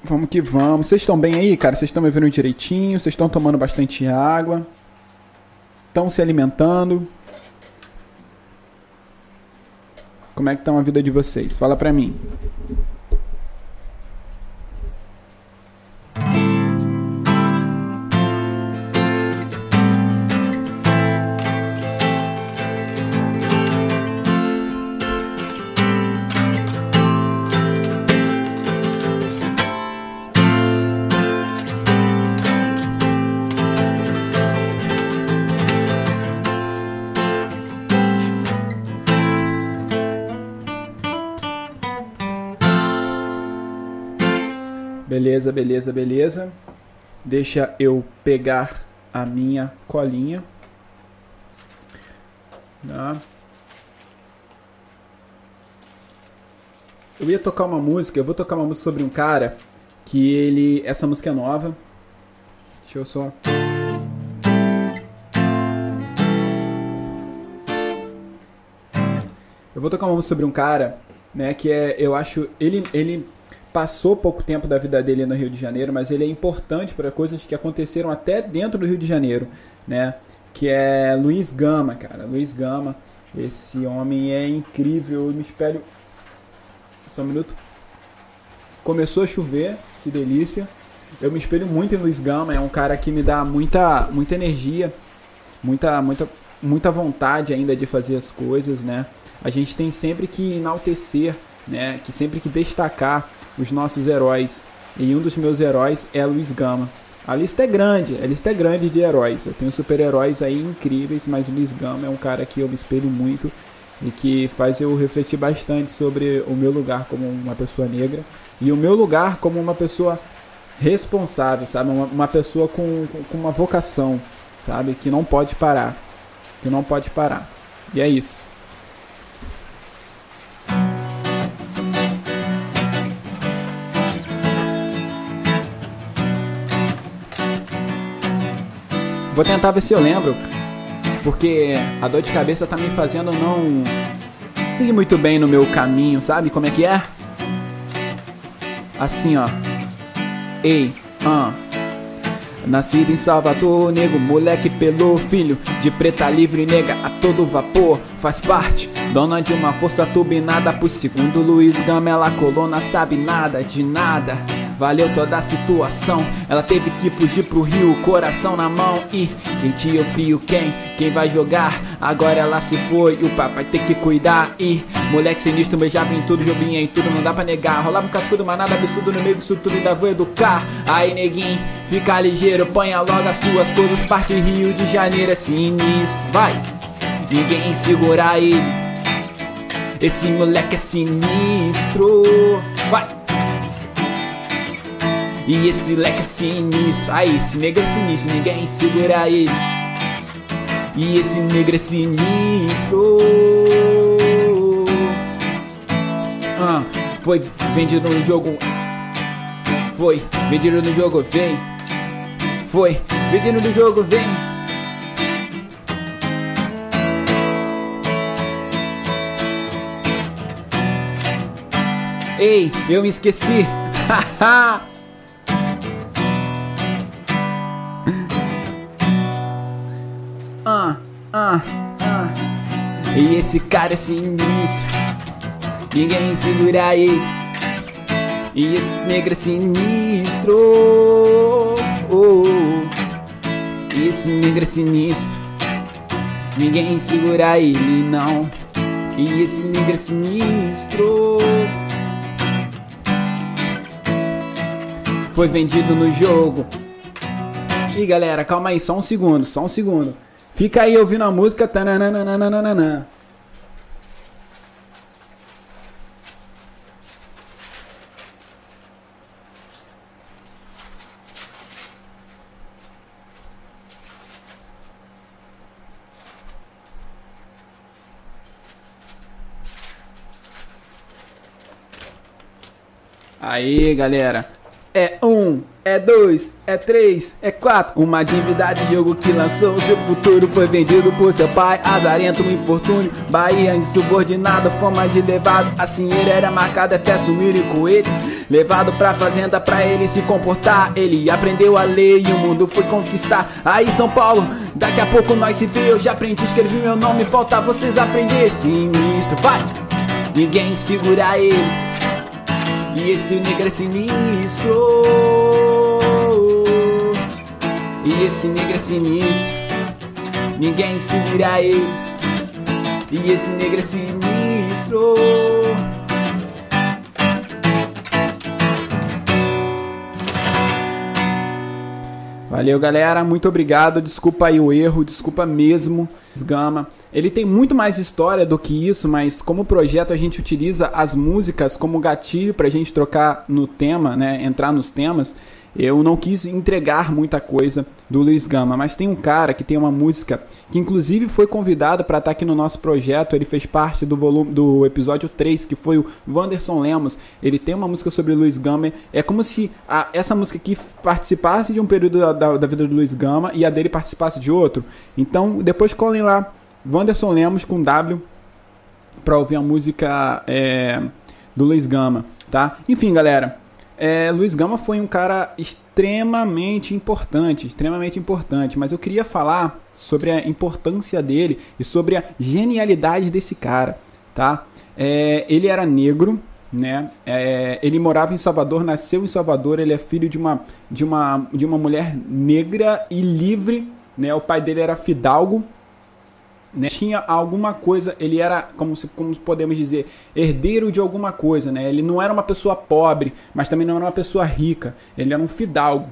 [SPEAKER 1] Vamos que vamos. Vocês estão bem aí, cara? Vocês estão me vendo direitinho? Vocês estão tomando bastante água? Estão se alimentando? Como é que tá a vida de vocês? Fala pra mim. Beleza, beleza, beleza. Deixa eu pegar a minha colinha. Tá? Eu ia tocar uma música, eu vou tocar uma música sobre um cara que ele. Essa música é nova. Deixa eu só. Eu vou tocar uma música sobre um cara, né, que é, eu acho, ele, ele passou pouco tempo da vida dele no Rio de Janeiro, mas ele é importante para coisas que aconteceram até dentro do Rio de Janeiro, né, que é Luiz Gama, cara, Luiz Gama, esse homem é incrível, eu me espelho, só um minuto, começou a chover, que delícia, eu me espelho muito em Luiz Gama, é um cara que me dá muita, muita energia, muita, muita, muita vontade ainda de fazer as coisas, né, a gente tem sempre que enaltecer, né, que sempre que destacar os nossos heróis. E um dos meus heróis é Luiz Gama. A lista é grande, a lista é grande de heróis. Eu tenho super-heróis aí incríveis, mas o Luiz Gama é um cara que eu me espelho muito e que faz eu refletir bastante sobre o meu lugar como uma pessoa negra e o meu lugar como uma pessoa responsável, sabe? Uma, uma pessoa com, com uma vocação, sabe? Que não pode parar. Que não pode parar. E é isso. Vou tentar ver se eu lembro, porque a dor de cabeça tá me fazendo não seguir muito bem no meu caminho, sabe como é que é? Assim, ó. Ei, ah. Nascido em Salvador, nego, moleque pelo filho de preta livre nega a todo vapor, faz parte, dona de uma força turbinada, por segundo Luiz Gama, ela colona, sabe nada de nada. Valeu toda a situação. Ela teve que fugir pro rio, coração na mão. E quem eu fio quem? Quem vai jogar? Agora ela se foi, o papai ter que cuidar. E moleque sinistro, beijava em tudo, joguinha em tudo, não dá pra negar. Rolava um cascudo, mas nada absurdo no meio disso tudo, ainda vou educar. Aí neguinho, fica ligeiro, ponha logo as suas coisas. Parte Rio de Janeiro é sinistro, vai. Ninguém segura ele. Esse moleque é sinistro, vai. E esse leque é sinistro, aí esse negro é sinistro, ninguém segura ele. E esse negro é sinistro. Ah, foi vendido no jogo. Foi vendido no jogo, vem. Foi vendido no jogo, vem. Ei, eu me esqueci. [laughs] Haha. Ah, ah. E esse cara é sinistro. Ninguém segura ele. E esse negro é sinistro. Oh, oh. E esse negro é sinistro. Ninguém segura ele, não. E esse negro é sinistro. Foi vendido no jogo. E galera, calma aí, só um segundo, só um segundo. Fica aí ouvindo a música. Tananana. Aí, galera. É um, é dois, é três, é quatro. Uma dívida de jogo que lançou seu futuro foi vendido por seu pai. Azarento, um infortúnio. Bahia insubordinado, fama de levado. Assim ele era marcado, é fé, sumir e coelho. Levado pra fazenda pra ele se comportar. Ele aprendeu a lei e o mundo foi conquistar. Aí, São Paulo, daqui a pouco nós se vê. Eu já aprendi, escrevi meu nome. Falta vocês aprender. Sinistro, vai! Ninguém segura ele. E esse negro é sinistro. E esse negro é sinistro. Ninguém segura ele. E esse negro é sinistro. Valeu, galera. Muito obrigado. Desculpa aí o erro, desculpa mesmo. Gama. ele tem muito mais história do que isso, mas como projeto a gente utiliza as músicas como gatilho para a gente trocar no tema, né, entrar nos temas. Eu não quis entregar muita coisa do Luiz Gama, mas tem um cara que tem uma música que inclusive foi convidado para estar tá aqui no nosso projeto, ele fez parte do volume do episódio 3, que foi o Wanderson Lemos. Ele tem uma música sobre Luiz Gama, é como se a, essa música aqui participasse de um período da, da, da vida do Luiz Gama e a dele participasse de outro. Então, depois colhem lá Wanderson Lemos com W para ouvir a música é, do Luiz Gama, tá? Enfim, galera, é, Luiz Gama foi um cara extremamente importante, extremamente importante, mas eu queria falar sobre a importância dele e sobre a genialidade desse cara, tá? É, ele era negro, né? É, ele morava em Salvador, nasceu em Salvador, ele é filho de uma, de uma, de uma mulher negra e livre, né? O pai dele era fidalgo, né, tinha alguma coisa, ele era, como, se, como podemos dizer, herdeiro de alguma coisa, né? Ele não era uma pessoa pobre, mas também não era uma pessoa rica, ele era um fidalgo,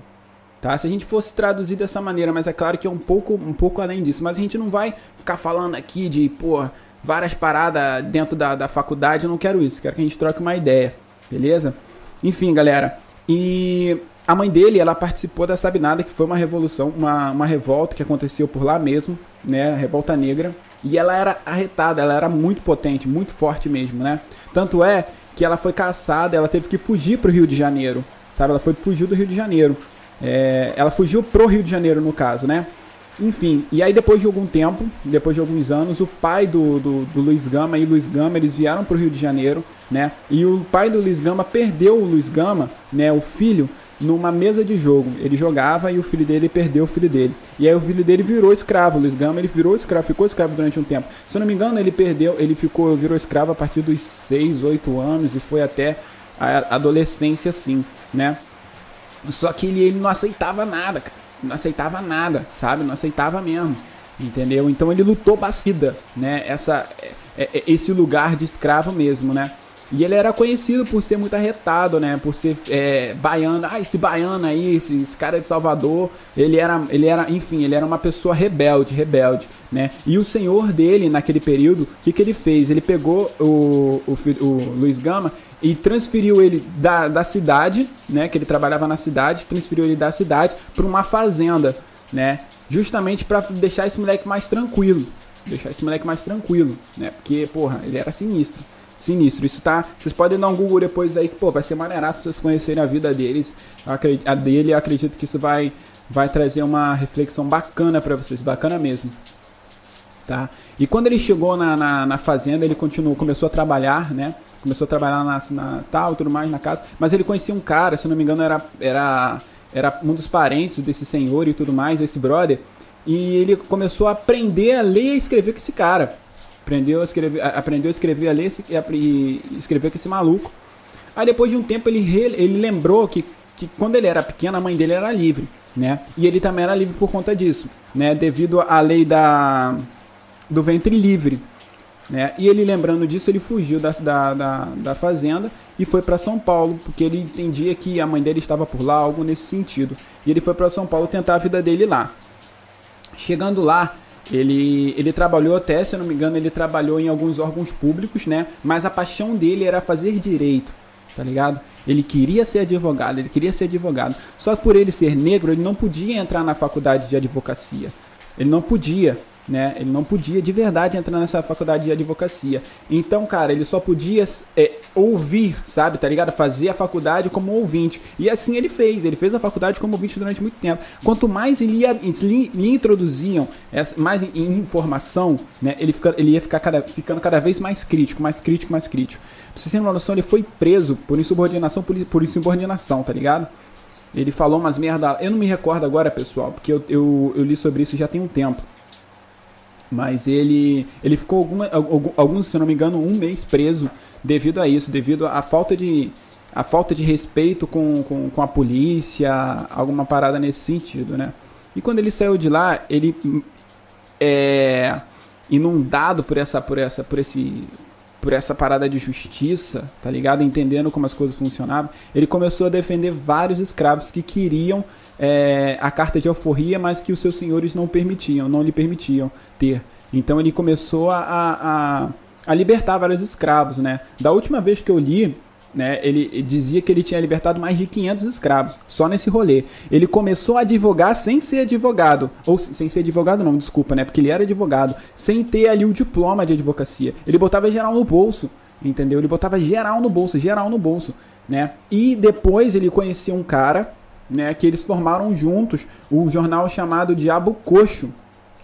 [SPEAKER 1] tá? Se a gente fosse traduzir dessa maneira, mas é claro que é um pouco, um pouco além disso, mas a gente não vai ficar falando aqui de, pô, várias paradas dentro da, da faculdade, eu não quero isso, quero que a gente troque uma ideia, beleza? Enfim, galera, e a mãe dele, ela participou da Sabinada, que foi uma revolução, uma, uma revolta que aconteceu por lá mesmo, né? Revolta Negra. E ela era arretada, ela era muito potente, muito forte mesmo, né? Tanto é que ela foi caçada, ela teve que fugir para o Rio de Janeiro, sabe? Ela foi fugiu do Rio de Janeiro. É, ela fugiu pro Rio de Janeiro, no caso, né? Enfim, e aí depois de algum tempo, depois de alguns anos, o pai do, do, do Luiz Gama e Luiz Gama, eles vieram para o Rio de Janeiro, né? E o pai do Luiz Gama perdeu o Luiz Gama, né? O filho, numa mesa de jogo. Ele jogava e o filho dele perdeu o filho dele. E aí o filho dele virou escravo. Luiz Gama ele virou escravo, ficou escravo durante um tempo. Se eu não me engano, ele perdeu, ele ficou, virou escravo a partir dos 6, 8 anos e foi até a adolescência assim, né? Só que ele, ele não aceitava nada, cara. Não aceitava nada, sabe? Não aceitava mesmo. Entendeu? Então ele lutou bastida, né? Essa, é, é, esse lugar de escravo mesmo, né? E ele era conhecido por ser muito arretado, né? Por ser é, baiano. Ah, esse baiano aí, esse, esse, cara de Salvador. Ele era, ele era, enfim, ele era uma pessoa rebelde, rebelde, né? E o senhor dele, naquele período, o que, que ele fez? Ele pegou o, o, o Luiz Gama e transferiu ele da, da cidade, né? Que ele trabalhava na cidade, transferiu ele da cidade para uma fazenda, né? Justamente para deixar esse moleque mais tranquilo. Deixar esse moleque mais tranquilo, né? Porque, porra, ele era sinistro sinistro. Isso tá. Vocês podem dar um Google depois aí que, pô, vai ser maneiraço vocês conhecerem a vida deles. A dele, acredito que isso vai, vai trazer uma reflexão bacana para vocês, bacana mesmo. Tá? E quando ele chegou na, na, na, fazenda, ele continuou, começou a trabalhar, né? Começou a trabalhar na, na tal, tudo mais na casa. Mas ele conhecia um cara, se não me engano, era, era, era um dos parentes desse senhor e tudo mais, esse brother. E ele começou a aprender a ler e escrever com esse cara. Aprendeu a escrever, aprendeu a escrever a ler e escrever com esse maluco. Aí depois de um tempo ele, ele lembrou que, que quando ele era pequeno a mãe dele era livre, né? E ele também era livre por conta disso, né? Devido à lei da, do ventre livre. Né? E ele lembrando disso, ele fugiu da, da, da, da fazenda e foi para São Paulo, porque ele entendia que a mãe dele estava por lá, algo nesse sentido. E ele foi para São Paulo tentar a vida dele lá. Chegando lá, ele, ele trabalhou até, se eu não me engano, ele trabalhou em alguns órgãos públicos, né? Mas a paixão dele era fazer direito, tá ligado? Ele queria ser advogado, ele queria ser advogado. Só que por ele ser negro, ele não podia entrar na faculdade de advocacia. Ele não podia né? Ele não podia de verdade entrar nessa faculdade de advocacia. Então, cara, ele só podia é, ouvir, sabe, tá ligado? Fazer a faculdade como ouvinte. E assim ele fez. Ele fez a faculdade como ouvinte durante muito tempo. Quanto mais ele ia, lhe, introduziam mais informação, né? Ele, fica, ele ia ficar cada, ficando cada vez mais crítico, mais crítico, mais crítico. Pra vocês terem uma noção, ele foi preso por insubordinação, por, por insubordinação, tá ligado? Ele falou umas merda. Eu não me recordo agora, pessoal, porque eu, eu, eu li sobre isso já tem um tempo. Mas ele, ele ficou, alguma, alguns, se não me engano, um mês preso devido a isso, devido à falta de, a falta de respeito com, com, com, a polícia, alguma parada nesse sentido, né? E quando ele saiu de lá, ele é inundado por essa, por essa, por esse, por essa parada de justiça, tá ligado? Entendendo como as coisas funcionavam, ele começou a defender vários escravos que queriam é, a carta de alforria, mas que os seus senhores não permitiam, não lhe permitiam ter Então ele começou a, a, a libertar vários escravos, né? Da última vez que eu li, né, ele dizia que ele tinha libertado mais de 500 escravos, só nesse rolê. Ele começou a advogar sem ser advogado, ou sem ser advogado não, desculpa, né, porque ele era advogado, sem ter ali o diploma de advocacia. Ele botava geral no bolso, entendeu? Ele botava geral no bolso, geral no bolso, né? E depois ele conhecia um cara, né, que eles formaram juntos o jornal chamado Diabo Coxo,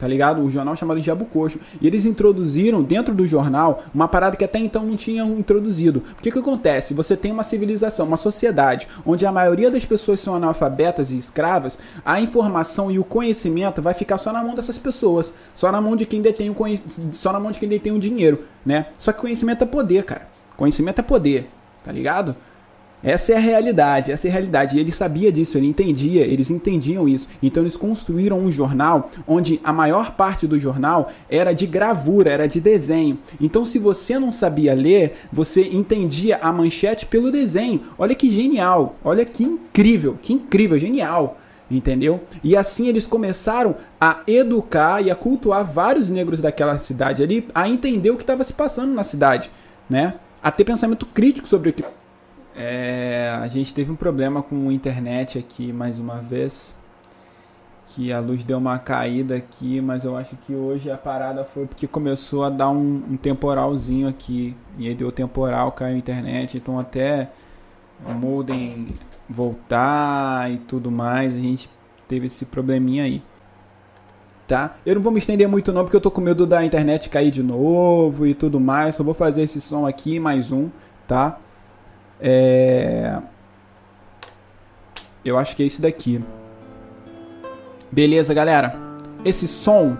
[SPEAKER 1] tá ligado? O jornal chamado Coxo. E eles introduziram dentro do jornal uma parada que até então não tinham introduzido. O que que acontece? Você tem uma civilização, uma sociedade, onde a maioria das pessoas são analfabetas e escravas, a informação e o conhecimento vai ficar só na mão dessas pessoas, só na mão de quem detém o conhec... só na mão de quem detém o dinheiro, né? Só que conhecimento é poder, cara. Conhecimento é poder, tá ligado? Essa é a realidade, essa é a realidade. E ele sabia disso, ele entendia, eles entendiam isso. Então eles construíram um jornal onde a maior parte do jornal era de gravura, era de desenho. Então se você não sabia ler, você entendia a manchete pelo desenho. Olha que genial, olha que incrível, que incrível, genial. Entendeu? E assim eles começaram a educar e a cultuar vários negros daquela cidade ali, a entender o que estava se passando na cidade, né? A ter pensamento crítico sobre o que é, a gente teve um problema com a internet aqui mais uma vez. Que a luz deu uma caída aqui, mas eu acho que hoje a parada foi porque começou a dar um, um temporalzinho aqui. E aí deu temporal, caiu a internet. Então até o modem voltar e tudo mais, a gente teve esse probleminha aí. Tá? Eu não vou me estender muito não, porque eu tô com medo da internet cair de novo e tudo mais. Só vou fazer esse som aqui, mais um, tá? É... Eu acho que é esse daqui. Beleza, galera? Esse som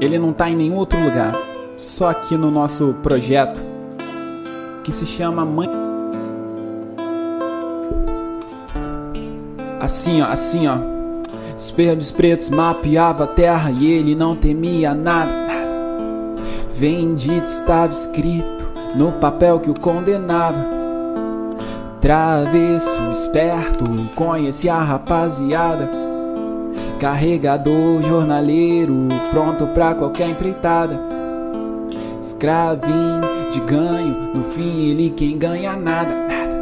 [SPEAKER 1] ele não tá em nenhum outro lugar, só aqui no nosso projeto que se chama Mãe. Assim, ó, assim, ó. Espelhos pretos mapeava a terra e ele não temia nada. Bendito estava escrito no papel que o condenava. Travesso, esperto, conheci a rapaziada. Carregador, jornaleiro, pronto pra qualquer empreitada. Escravinho de ganho, no fim ele quem ganha nada, nada.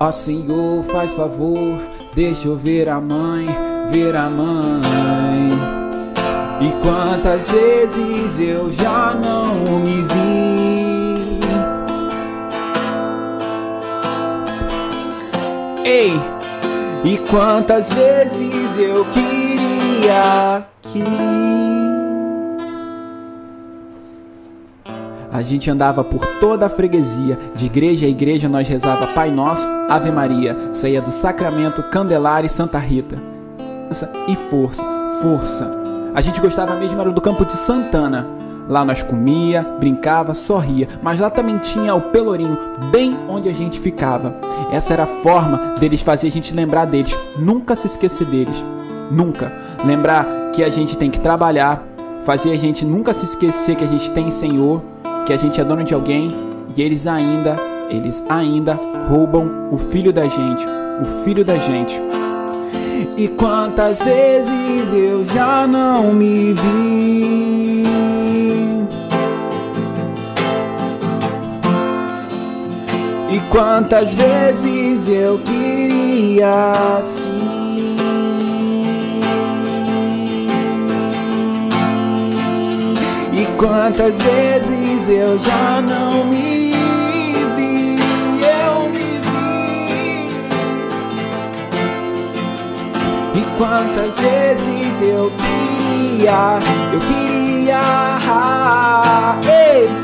[SPEAKER 1] Ó Senhor, faz favor, deixa eu ver a mãe, ver a mãe. E quantas vezes eu já não me vi Ei, e quantas vezes eu queria que a gente andava por toda a freguesia, de igreja a igreja nós rezava Pai Nosso, Ave Maria, saía do Sacramento, Candelária e Santa Rita. E força, força. A gente gostava mesmo era do campo de Santana, Lá nós comia, brincava, sorria, mas lá também tinha o Pelourinho, bem onde a gente ficava. Essa era a forma deles fazer a gente lembrar deles, nunca se esquecer deles, nunca. Lembrar que a gente tem que trabalhar, fazer a gente nunca se esquecer que a gente tem Senhor, que a gente é dono de alguém e eles ainda, eles ainda roubam o filho da gente, o filho da gente. E quantas vezes eu já não me vi quantas vezes eu queria assim. E quantas vezes eu já não me vi, eu me vi. E quantas vezes eu queria, eu queria. Ei.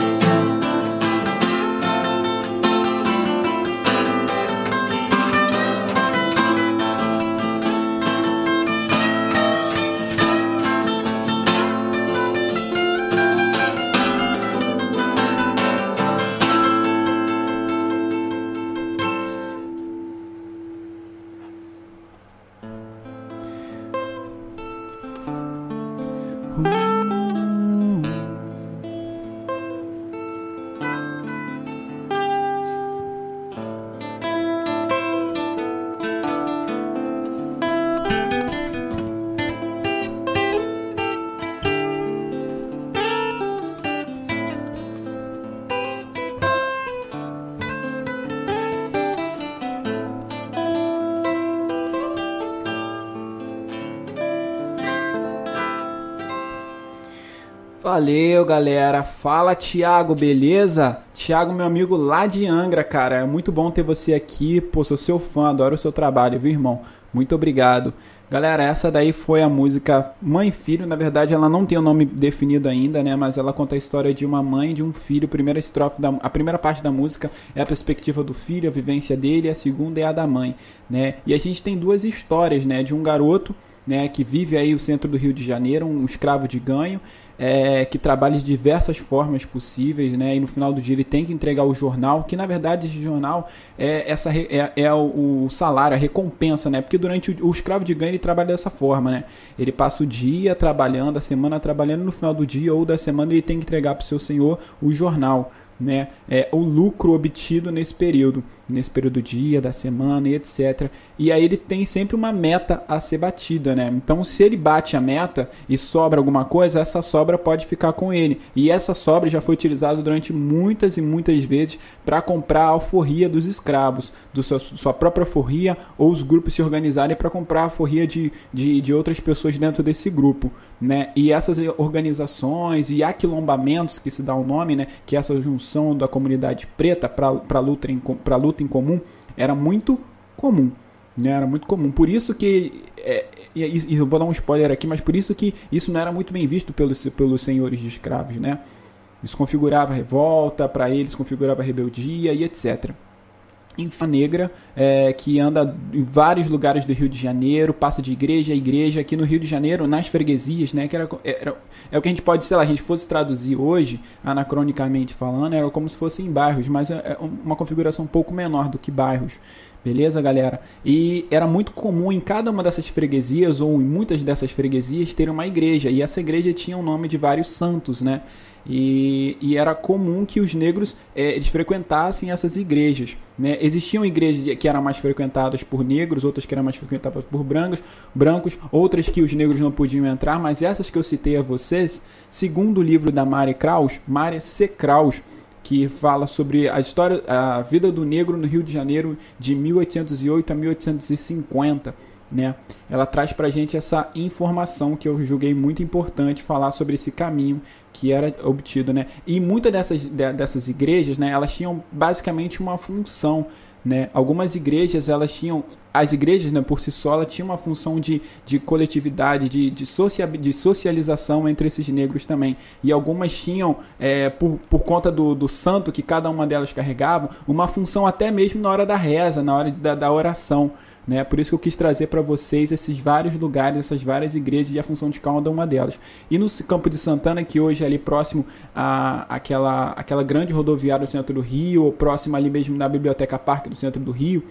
[SPEAKER 1] Valeu, galera. Fala, Thiago, beleza? Thiago, meu amigo lá de Angra, cara. É muito bom ter você aqui. Pô, sou seu fã, adoro o seu trabalho, viu, irmão? Muito obrigado. Galera, essa daí foi a música Mãe Filho. Na verdade, ela não tem o um nome definido ainda, né? Mas ela conta a história de uma mãe e de um filho. Primeira estrofe da, a primeira parte da música é a perspectiva do filho, a vivência dele. A segunda é a da mãe, né? E a gente tem duas histórias, né? De um garoto, né? Que vive aí o centro do Rio de Janeiro, um escravo de ganho é, que trabalha de diversas formas possíveis, né? E no final do dia ele tem que entregar o jornal, que na verdade esse jornal é, essa, é, é o, o, salário, a recompensa, né? Porque durante o, o, escravo de ganho trabalha dessa forma, né? Ele passa o dia trabalhando, a semana trabalhando, no final do dia ou da semana ele tem que entregar para o seu senhor o jornal né, é, o lucro obtido nesse período, nesse período do dia, da semana e etc. E aí ele tem sempre uma meta a ser batida, né? Então, se ele bate a meta e sobra alguma coisa, essa sobra pode ficar com ele. E essa sobra já foi utilizada durante muitas e muitas vezes para comprar a alforria dos escravos, do seu, sua própria alforria, ou os grupos se organizarem para comprar a alforria de, de, de outras pessoas dentro desse grupo, né? E essas organizações e aquilombamentos, que se dá o nome, né? Que essa junção da comunidade preta para a luta, em, luta em comum era muito comum. Né? Era muito comum. Por isso que. É, e, e, eu vou dar um spoiler aqui, mas por isso que isso não era muito bem visto pelos, pelos senhores de escravos. Né? Isso configurava revolta, para eles configurava rebeldia e etc. Infa Negra, é, que anda em vários lugares do Rio de Janeiro, passa de igreja a igreja, aqui no Rio de Janeiro, nas freguesias, né? Que era, era, é o que a gente pode, sei lá, a gente fosse traduzir hoje, anacronicamente falando, era como se fosse em bairros, mas é, é uma configuração um pouco menor do que bairros. Beleza, galera? E era muito comum em cada uma dessas freguesias, ou em muitas dessas freguesias, ter uma igreja. E essa igreja tinha o nome de vários santos, né? E, e, era comum que os negros é, eles frequentassem essas igrejas. Né? Existiam igrejas que eram mais frequentadas por negros, outras que eram mais frequentadas por brancos, brancos, outras que os negros não podiam entrar, mas essas que eu citei a vocês, segundo o livro da Mari Kraus, Mari C. Kraus, que fala sobre a história, a vida do negro no Rio de Janeiro de 1808 a 1850 né? Ela traz para gente essa informação que eu julguei muito importante falar sobre esse caminho que era obtido, né? E muitas dessas, dessas igrejas, né? Elas tinham basicamente uma função, né? Algumas igrejas elas tinham as igrejas, né, por si só, ela tinha uma função de, de coletividade, de, de, socia, de socialização entre esses negros também. E algumas tinham, é, por, por conta do, do santo que cada uma delas carregava, uma função até mesmo na hora da reza, na hora da, da oração. Né? Por isso que eu quis trazer para vocês esses vários lugares, essas várias igrejas e a função de cada uma delas. E no Campo de Santana, que hoje é ali próximo à, àquela, àquela grande rodoviária do centro do Rio, ou próximo ali mesmo da Biblioteca Parque do centro do Rio,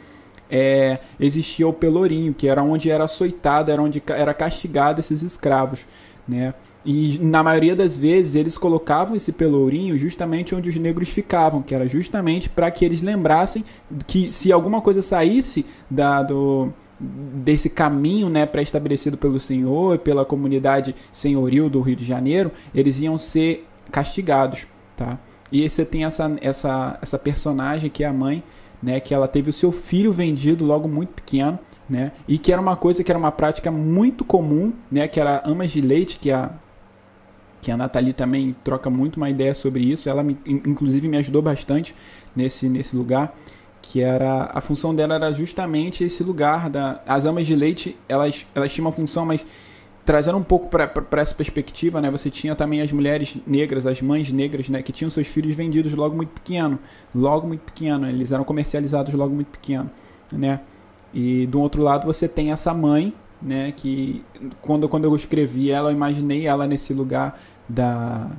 [SPEAKER 1] é, existia o Pelourinho, que era onde era açoitado, era onde era castigado esses escravos. Né? E na maioria das vezes eles colocavam esse pelourinho justamente onde os negros ficavam, que era justamente para que eles lembrassem que se alguma coisa saísse da, do, desse caminho né, pré-estabelecido pelo Senhor e pela comunidade senhoril do Rio de Janeiro, eles iam ser castigados. Tá? E você tem essa, essa, essa personagem que é a mãe, né, que ela teve o seu filho vendido logo muito pequeno, né, e que era uma coisa que era uma prática muito comum, né, que era amas de leite, que a que a Nathalie também troca muito uma ideia sobre isso. Ela, me, inclusive, me ajudou bastante nesse, nesse lugar. Que era a função dela era justamente esse lugar da as amas de leite. Elas, elas tinham uma função, mas trazendo um pouco para essa perspectiva, né? Você tinha também as mulheres negras, as mães negras, né? Que tinham seus filhos vendidos logo muito pequeno, logo muito pequeno. Eles eram comercializados logo muito pequeno, né? E do outro lado você tem essa mãe né? Que quando, quando eu escrevi ela, eu imaginei ela nesse lugar da,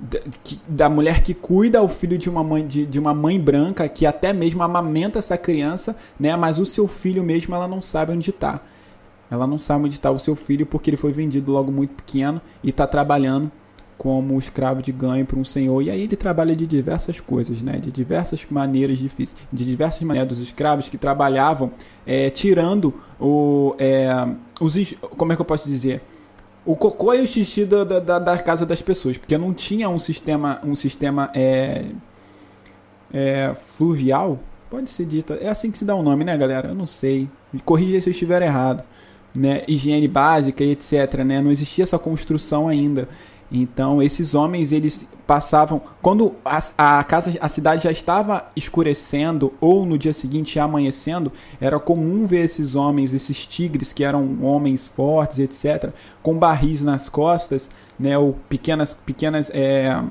[SPEAKER 1] da, que, da mulher que cuida o filho de uma mãe de, de uma mãe branca que até mesmo amamenta essa criança, né? Mas o seu filho mesmo ela não sabe onde está. Ela não sabe onde está o seu filho porque ele foi vendido logo muito pequeno e está trabalhando como escravo de ganho para um senhor. E aí ele trabalha de diversas coisas, né? de diversas maneiras difíceis, de diversas maneiras dos escravos que trabalhavam é, tirando o, é, os. Como é que eu posso dizer? O cocô e o xixi da, da, da casa das pessoas, porque não tinha um sistema, um sistema é, é, fluvial. Pode ser dito. É assim que se dá o um nome, né, galera? Eu não sei. Me corrija se eu estiver errado. Né? Higiene básica e etc. Né? Não existia essa construção ainda. Então esses homens eles passavam quando a, a, casa a cidade já estava escurecendo ou no dia seguinte amanhecendo era comum ver esses homens esses tigres que eram homens fortes etc com barris nas costas né ou pequenas pequenas é,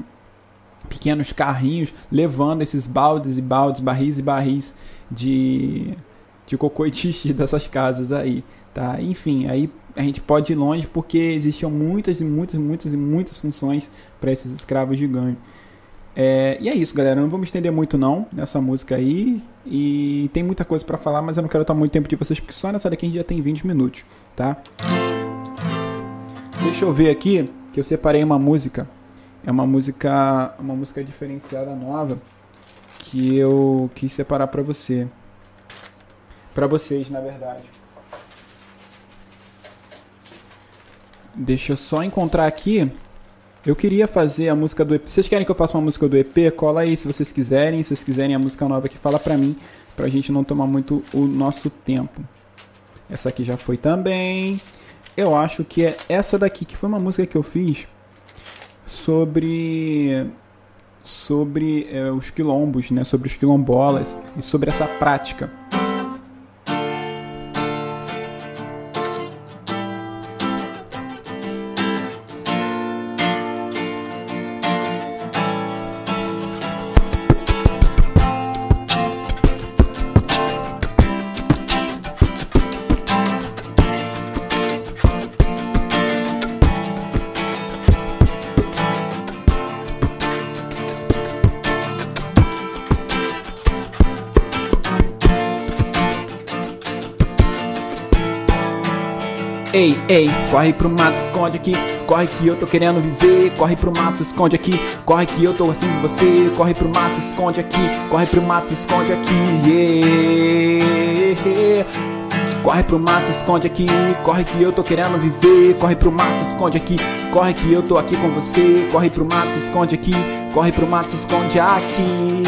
[SPEAKER 1] pequenos carrinhos levando esses baldes e baldes barris e barris de de cocô e xixi dessas casas aí tá enfim aí a gente pode ir longe porque existiam muitas e muitas, muitas e muitas funções para esses escravos de ganho. É, e é isso, galera. Não vamos estender muito não nessa música aí. E tem muita coisa para falar, mas eu não quero tomar muito tempo de vocês, porque só nessa daqui a gente já tem 20 minutos, tá? Deixa eu ver aqui que eu separei uma música. É uma música, uma música diferenciada nova que eu quis separar para você. Para vocês, na verdade. Deixa eu só encontrar aqui. Eu queria fazer a música do EP. Vocês querem que eu faça uma música do EP? Cola aí se vocês quiserem. Se vocês quiserem a música nova aqui, fala pra mim. Pra gente não tomar muito o nosso tempo. Essa aqui já foi também. Eu acho que é essa daqui, que foi uma música que eu fiz sobre sobre é, os quilombos, né, sobre os quilombolas e sobre essa prática. Corre pro mato, esconde aqui. Corre que eu tô querendo viver. Corre pro mato, se esconde aqui. Corre que eu tô assim de você. Corre pro mato, se esconde aqui. Corre pro mato, se esconde aqui. Yeah. Corre pro mato, se esconde aqui. Corre que eu tô querendo viver. Corre pro mato, se esconde aqui. Corre que eu tô aqui com você. Corre pro mato, se esconde aqui. Corre pro mato, se esconde aqui.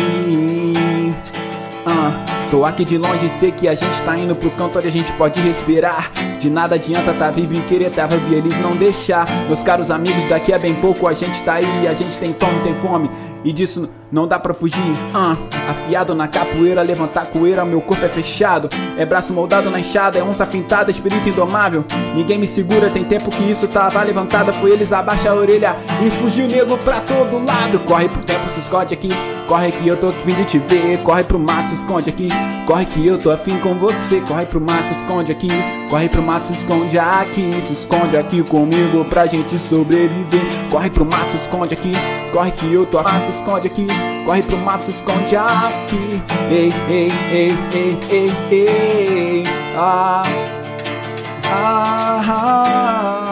[SPEAKER 1] Uh. Tô aqui de longe, sei que a gente tá indo pro canto onde a gente pode respirar. De nada adianta tá vivo e querer tá vivo e eles não deixar. Meus caros amigos, daqui a bem pouco a gente tá aí, a gente tem fome, tem fome. E disso não dá pra fugir. Uh, afiado na capoeira, levantar poeira, meu corpo é fechado. É braço moldado na enxada, é onça fintada, espírito indomável. Ninguém me segura, tem tempo que isso tava levantada. Foi eles abaixa a orelha e fugiu nego pra todo lado. Corre pro tempo, se esconde aqui. Corre que eu tô aqui vindo te ver. Corre pro mato, se esconde aqui. Corre que eu tô afim com você. Corre pro mato, se esconde aqui. Corre pro mato, se esconde aqui. Se esconde aqui comigo pra gente sobreviver. Corre pro mato, se esconde aqui. Corre que eu tô afim, se esconde aqui. Corre pro mato, se esconde aqui. Ei, ei, ei, ei, ei, ei. Ah, ah, ah,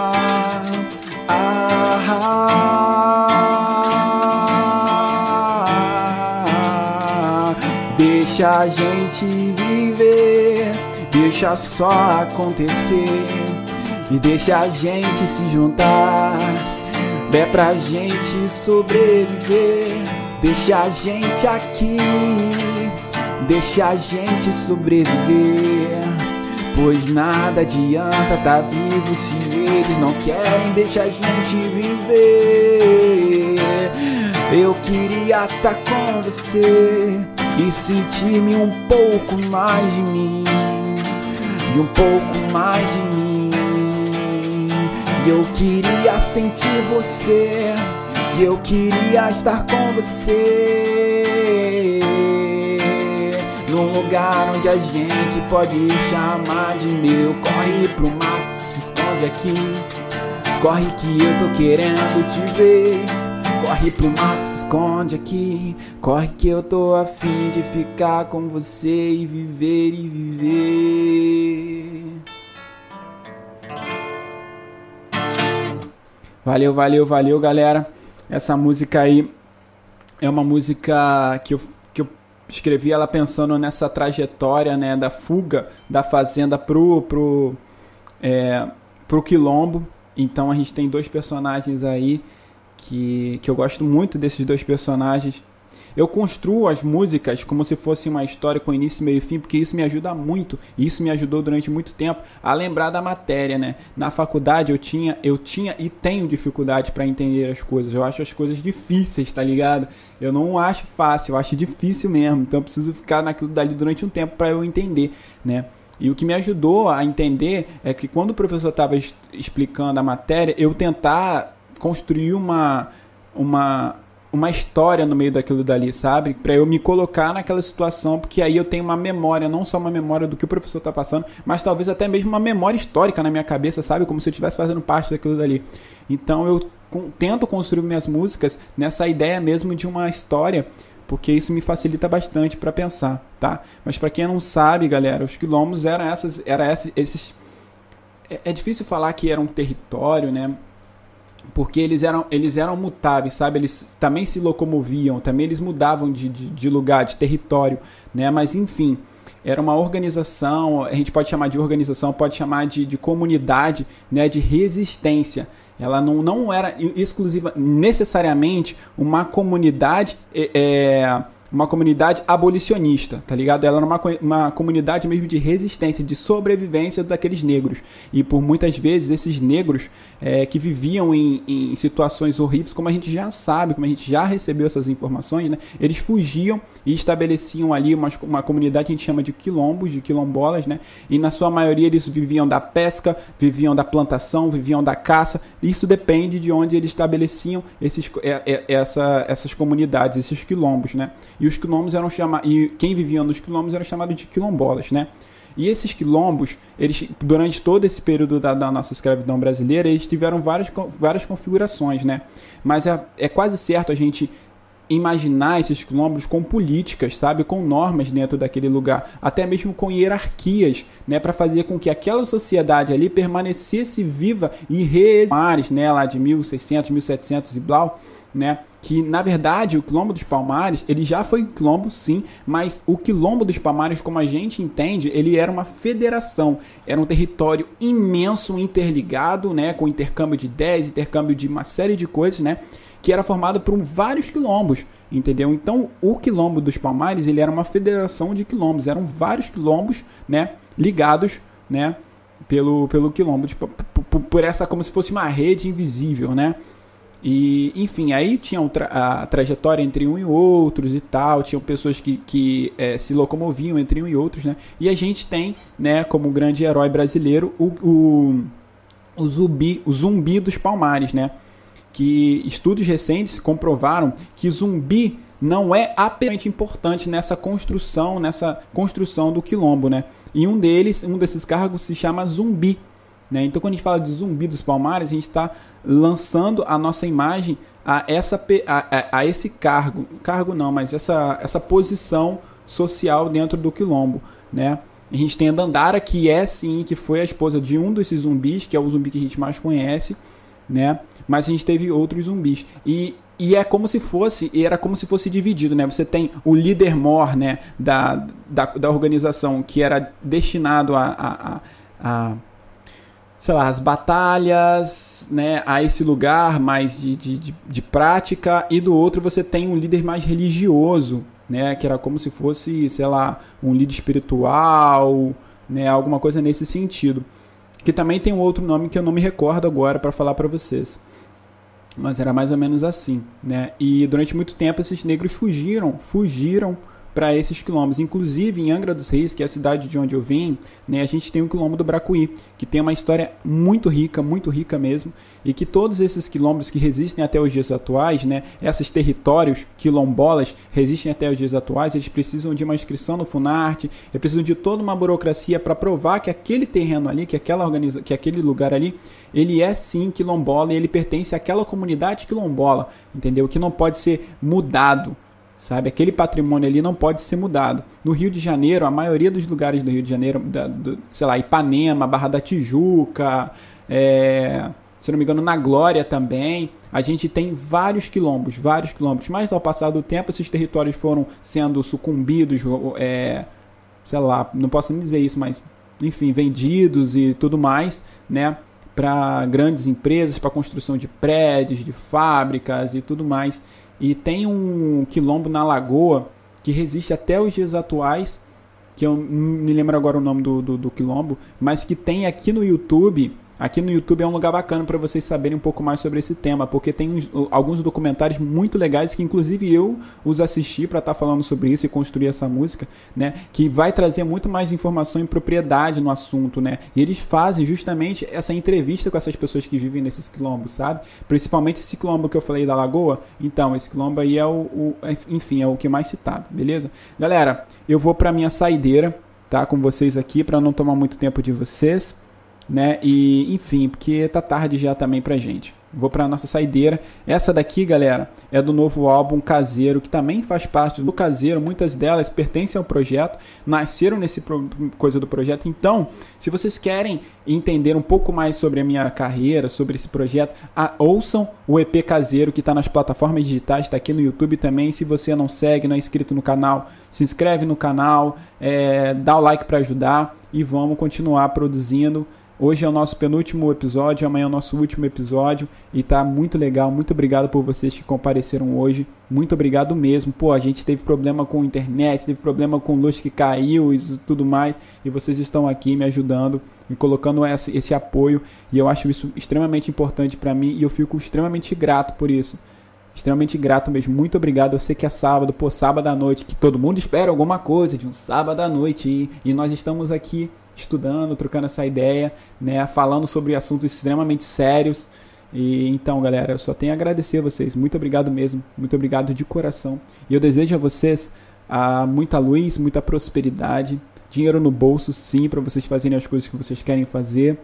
[SPEAKER 1] Deixa a gente viver, deixa só acontecer e deixa a gente se juntar. É pra gente sobreviver. Deixa a gente aqui, deixa a gente sobreviver. Pois nada adianta tá vivo se eles não querem, deixa a gente viver. Eu queria tá com você e sentir-me um pouco mais de mim, e um pouco mais de mim. Eu queria sentir você e eu queria estar com você. Num lugar onde a gente pode chamar de meu. Corre pro mato, se esconde aqui. Corre que eu tô querendo te ver Corre pro mato, se esconde aqui Corre que eu tô afim de ficar com você E viver e viver Valeu, valeu, valeu, galera. Essa música aí é uma música que eu, que eu escrevi ela pensando nessa trajetória né, da fuga da fazenda pro, pro, é, pro quilombo. Então a gente tem dois personagens aí que, que eu gosto muito desses dois personagens. Eu construo as músicas como se fosse uma história com início, meio e fim, porque isso me ajuda muito, e isso me ajudou durante muito tempo a lembrar da matéria, né? Na faculdade eu tinha, eu tinha e tenho dificuldade para entender as coisas. Eu acho as coisas difíceis, tá ligado? Eu não acho fácil, eu acho difícil mesmo. Então eu preciso ficar naquilo dali durante um tempo para eu entender, né? E o que me ajudou a entender é que quando o professor estava explicando a matéria, eu tentar construir uma, uma, uma história no meio daquilo dali, sabe? Para eu me colocar naquela situação, porque aí eu tenho uma memória, não só uma memória do que o professor está passando, mas talvez até mesmo uma memória histórica na minha cabeça, sabe? Como se eu estivesse fazendo parte daquilo dali. Então eu tento construir minhas músicas nessa ideia mesmo de uma história porque isso me facilita bastante para pensar, tá? Mas para quem não sabe, galera, os quilombos eram essas, era esses, esses é, é difícil falar que era um território, né? Porque eles eram, eles eram mutáveis, sabe? Eles também se locomoviam, também eles mudavam de, de, de lugar, de território, né? Mas enfim, era uma organização, a gente pode chamar de organização, pode chamar de, de comunidade, né? De resistência. Ela não, não era exclusiva, necessariamente uma comunidade. É, é uma comunidade abolicionista, tá ligado? Ela era uma, uma comunidade mesmo de resistência, de sobrevivência daqueles negros. E por muitas vezes esses negros é, que viviam em, em, situações horríveis, como a gente já sabe, como a gente já recebeu essas informações, né? Eles fugiam e estabeleciam ali uma, uma comunidade que a gente chama de quilombos, de quilombolas, né? E na sua maioria eles viviam da pesca, viviam da plantação, viviam da caça. Isso depende de onde eles estabeleciam esses, é, é, essa, essas comunidades, esses quilombos, né? E os quilombos eram chamados. E quem vivia nos quilombos eram chamados de quilombolas, né? E esses quilombos, eles, durante todo esse período da, da, nossa escravidão brasileira, eles tiveram várias, várias configurações, né? Mas é, é quase certo a gente imaginar esses quilombos com políticas, sabe, com normas dentro daquele lugar, até mesmo com hierarquias, né, para fazer com que aquela sociedade ali permanecesse viva e reemares, né, lá de 1600, 1700 e blau, né? Que na verdade o quilombo dos Palmares ele já foi quilombo sim, mas o quilombo dos Palmares, como a gente entende, ele era uma federação, era um território imenso, interligado, né? Com intercâmbio de ideias, intercâmbio de uma série de coisas, né? Que era formado por vários quilombos, entendeu? Então o quilombo dos Palmares ele era uma federação de quilombos, eram vários quilombos, né? Ligados, né? Pelo, pelo quilombo, tipo, por essa como se fosse uma rede invisível, né? E, enfim, aí tinha a trajetória entre um e outros e tal, tinham pessoas que, que é, se locomoviam entre um e outros, né? E a gente tem, né, como grande herói brasileiro, o, o, o, zumbi, o zumbi dos palmares, né? Que estudos recentes comprovaram que zumbi não é apenas importante nessa construção, nessa construção do quilombo, né? E um deles, um desses cargos se chama zumbi né? Então, quando a gente fala de zumbi dos palmares, a gente está lançando a nossa imagem a, essa, a, a, esse cargo, cargo não, mas essa, essa posição social dentro do quilombo. Né? A gente tem a Dandara, que é sim, que foi a esposa de um desses zumbis, que é o zumbi que a gente mais conhece, né? Mas a gente teve outros zumbis. E, e é como se fosse, era como se fosse dividido, né? Você tem o líder mor, né, da, da, da organização, que era destinado a, a, a, a sei lá, as batalhas, né, a esse lugar mais de, de, de, de, prática, e do outro você tem um líder mais religioso, né, que era como se fosse, sei lá, um líder espiritual, né, alguma coisa nesse sentido. Que também tem um outro nome que eu não me recordo agora para falar para vocês. Mas era mais ou menos assim, né? E durante muito tempo esses negros fugiram, fugiram para esses quilombos. Inclusive, em Angra dos Reis, que é a cidade de onde eu vim, né, a gente tem o quilombo do Bracuí, que tem uma história muito rica, muito rica mesmo, e que todos esses quilombos que resistem até os dias atuais, né, esses territórios quilombolas resistem até os dias atuais, eles precisam de uma inscrição no Funarte, eles precisam de toda uma burocracia para provar que aquele terreno ali, que aquela organiza que aquele lugar ali, ele é sim quilombola e ele pertence àquela comunidade quilombola, entendeu? Que não pode ser mudado sabe? Aquele patrimônio ali não pode ser mudado. No Rio de Janeiro, a maioria dos lugares do Rio de Janeiro, da, do, sei lá, Ipanema, Barra da Tijuca, é, se não me engano, na Glória também, a gente tem vários quilombos, vários quilombos. Mas ao passar do tempo, esses territórios foram sendo sucumbidos, é, sei lá, não posso nem dizer isso, mas enfim, vendidos e tudo mais, né? Para grandes empresas, para construção de prédios, de fábricas e tudo mais. E tem um quilombo na Lagoa que resiste até os dias atuais, que eu não me lembro agora o nome do, do, do quilombo, mas que tem aqui no YouTube Aqui no YouTube é um lugar bacana para vocês saberem um pouco mais sobre esse tema, porque tem uns, alguns documentários muito legais que inclusive eu os assisti para estar tá falando sobre isso e construir essa música, né? Que vai trazer muito mais informação e propriedade no assunto, né? E eles fazem justamente essa entrevista com essas pessoas que vivem nesses quilombos, sabe? Principalmente esse quilombo que eu falei da Lagoa. Então, esse quilombo aí é o, o enfim, é o que mais citado, beleza? Galera, eu vou para minha saideira, tá? Com vocês aqui para não tomar muito tempo de vocês né? E enfim, porque tá tarde já também pra gente. Vou para nossa saideira. Essa daqui, galera, é do novo álbum Caseiro, que também faz parte do Caseiro. Muitas delas pertencem ao projeto, nasceram nesse pro... coisa do projeto. Então, se vocês querem entender um pouco mais sobre a minha carreira, sobre esse projeto, a... ouçam o EP Caseiro que está nas plataformas digitais, está aqui no YouTube também. Se você não segue, não é inscrito no canal, se inscreve no canal, é... dá o like para ajudar e vamos continuar produzindo Hoje é o nosso penúltimo episódio, amanhã é o nosso último episódio e tá muito legal. Muito obrigado por vocês que compareceram hoje. Muito obrigado mesmo. Pô, a gente teve problema com internet, teve problema com luz que caiu e tudo mais, e vocês estão aqui me ajudando, me colocando esse, esse apoio, e eu acho isso extremamente importante para mim e eu fico extremamente grato por isso extremamente grato mesmo. Muito obrigado. Eu sei que é sábado, pô, sábado à noite, que todo mundo espera alguma coisa de um sábado à noite. E, e nós estamos aqui estudando, trocando essa ideia, né, falando sobre assuntos extremamente sérios. E então, galera, eu só tenho a agradecer a vocês. Muito obrigado mesmo. Muito obrigado de coração. E eu desejo a vocês ah, muita luz, muita prosperidade, dinheiro no bolso, sim, para vocês fazerem as coisas que vocês querem fazer,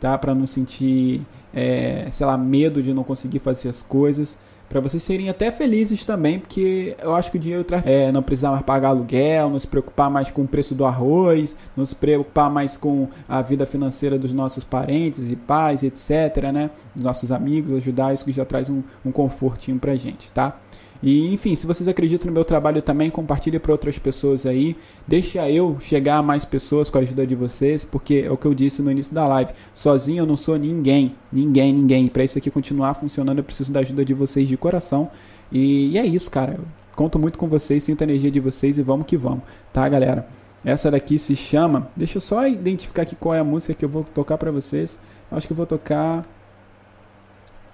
[SPEAKER 1] tá? Para não sentir, é, sei lá, medo de não conseguir fazer as coisas para vocês serem até felizes também, porque eu acho que o dinheiro traz é, não precisar mais pagar aluguel, não se preocupar mais com o preço do arroz, não se preocupar mais com a vida financeira dos nossos parentes e pais, etc, né? Nossos amigos, ajudar isso que já traz um, um confortinho pra gente, tá? E enfim, se vocês acreditam no meu trabalho também, compartilhe para outras pessoas aí. Deixa eu chegar a mais pessoas com a ajuda de vocês, porque é o que eu disse no início da live. Sozinho eu não sou ninguém, ninguém, ninguém. Para isso aqui continuar funcionando, eu preciso da ajuda de vocês de coração. E, e é isso, cara. Conto muito com vocês, sinto a energia de vocês e vamos que vamos, tá, galera? Essa daqui se chama. Deixa eu só identificar aqui qual é a música que eu vou tocar para vocês. Acho que eu vou tocar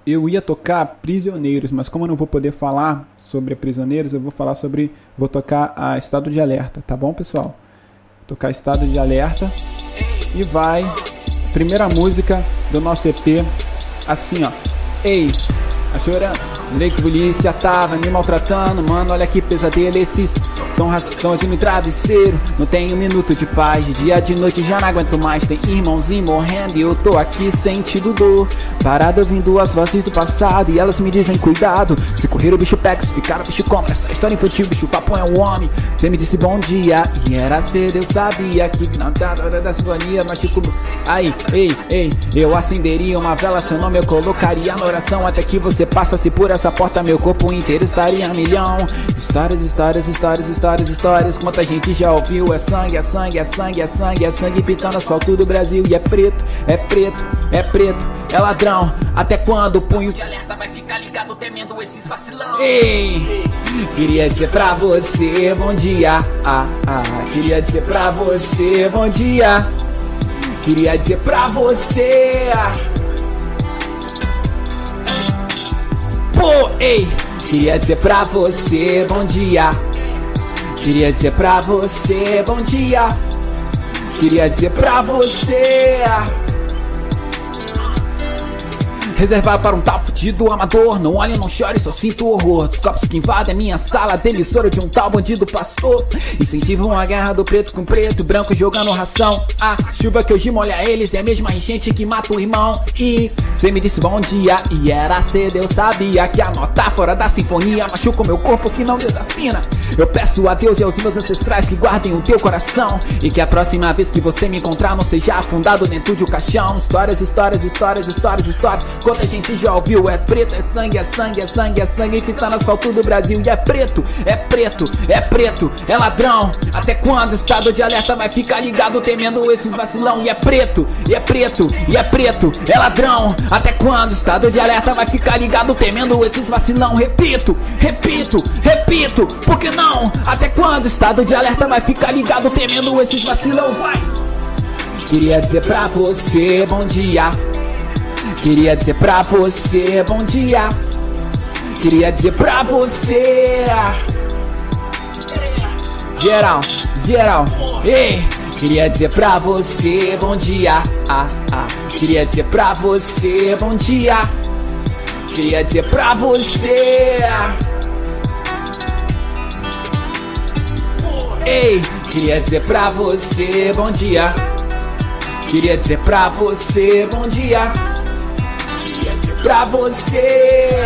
[SPEAKER 1] eu ia tocar Prisioneiros, mas como eu não vou poder falar sobre Prisioneiros, eu vou falar sobre. Vou tocar a Estado de Alerta, tá bom, pessoal? Tocar Estado de Alerta. E vai. Primeira música do nosso EP. Assim, ó. Ei, a chorando. Jurei que polícia tava me maltratando, mano, olha que pesadelo esses tão racistão de me travesseiro. Não tenho um minuto de paz, de dia de noite já não aguento mais. Tem irmãozinho morrendo e eu tô aqui sentindo dor. Parado ouvindo as vozes do passado e elas me dizem cuidado. Se correr o bicho pega, se ficar o bicho come. Essa história infantil, bicho papo é um homem. Você me disse bom dia e era cedo, eu sabia que não tá na hora da sinfonia, mas tipo. Aí, ei, ei, eu acenderia uma vela, seu nome eu colocaria na oração até que você passa-se por essa essa porta meu corpo inteiro estaria a milhão. Histórias, histórias, histórias, histórias, histórias. Quanta gente já ouviu? É sangue, é sangue, é sangue, é sangue É sangue pintando asfalto do Brasil. E é preto, é preto, é preto É ladrão, até quando o punho de alerta vai ficar ligado temendo esses vacilão? Ei, queria dizer pra você bom dia. Ah, ah, Queria dizer pra você bom dia. Queria dizer pra você Pô, ei, queria dizer pra você bom dia. Queria dizer pra você bom dia. Queria dizer pra você. Reservado para um tal fudido amador. Não olhe, não chore, só sinto horror. Dos copos que invadem minha sala Demissora de um tal bandido pastor. Incentivam a guerra do preto com preto Branco jogando ração. A chuva que hoje molha eles É a mesma enchente que mata o irmão. E cê me disse bom dia E era cedo, eu sabia Que a nota fora da sinfonia Machuca o meu corpo que não desafina. Eu peço a Deus e aos meus ancestrais Que guardem o teu coração. E que a próxima vez que você me encontrar Não seja afundado dentro de um caixão. Histórias, histórias, histórias, histórias, histórias
[SPEAKER 2] quanta gente já ouviu. É preto, é sangue, é sangue, é sangue, é sangue que tá no asfalto do Brasil. E é preto, é preto, é preto, é ladrão. Até quando o estado de alerta vai ficar ligado temendo esses vacilão? E é preto, e é preto, e é preto, é ladrão. Até quando o estado de alerta vai ficar ligado temendo esses vacilão? Repito, repito, repito, por que não? Até quando o estado de alerta vai ficar ligado temendo esses vacilão? Vai! Queria dizer pra você bom dia. Queria dizer pra você bom dia. Queria dizer pra você. Geral, geral, ei. Queria dizer pra você bom dia. Ah, ah. Queria dizer pra você bom dia. Queria dizer pra você. Ei, queria dizer pra você bom dia. Queria dizer pra você bom dia. Pra você.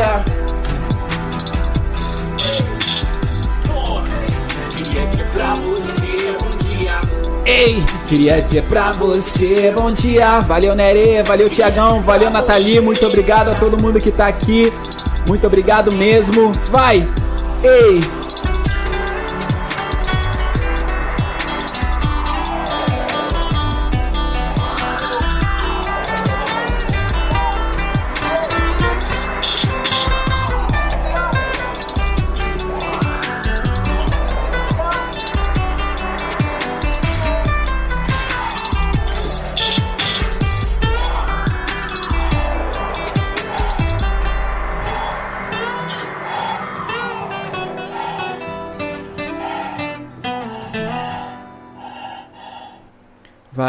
[SPEAKER 2] Ei, queria dizer pra você bom dia. Valeu, Nerê, valeu, Tiagão, valeu, Nathalie. Muito obrigado a todo mundo que tá aqui. Muito obrigado mesmo. Vai! Ei!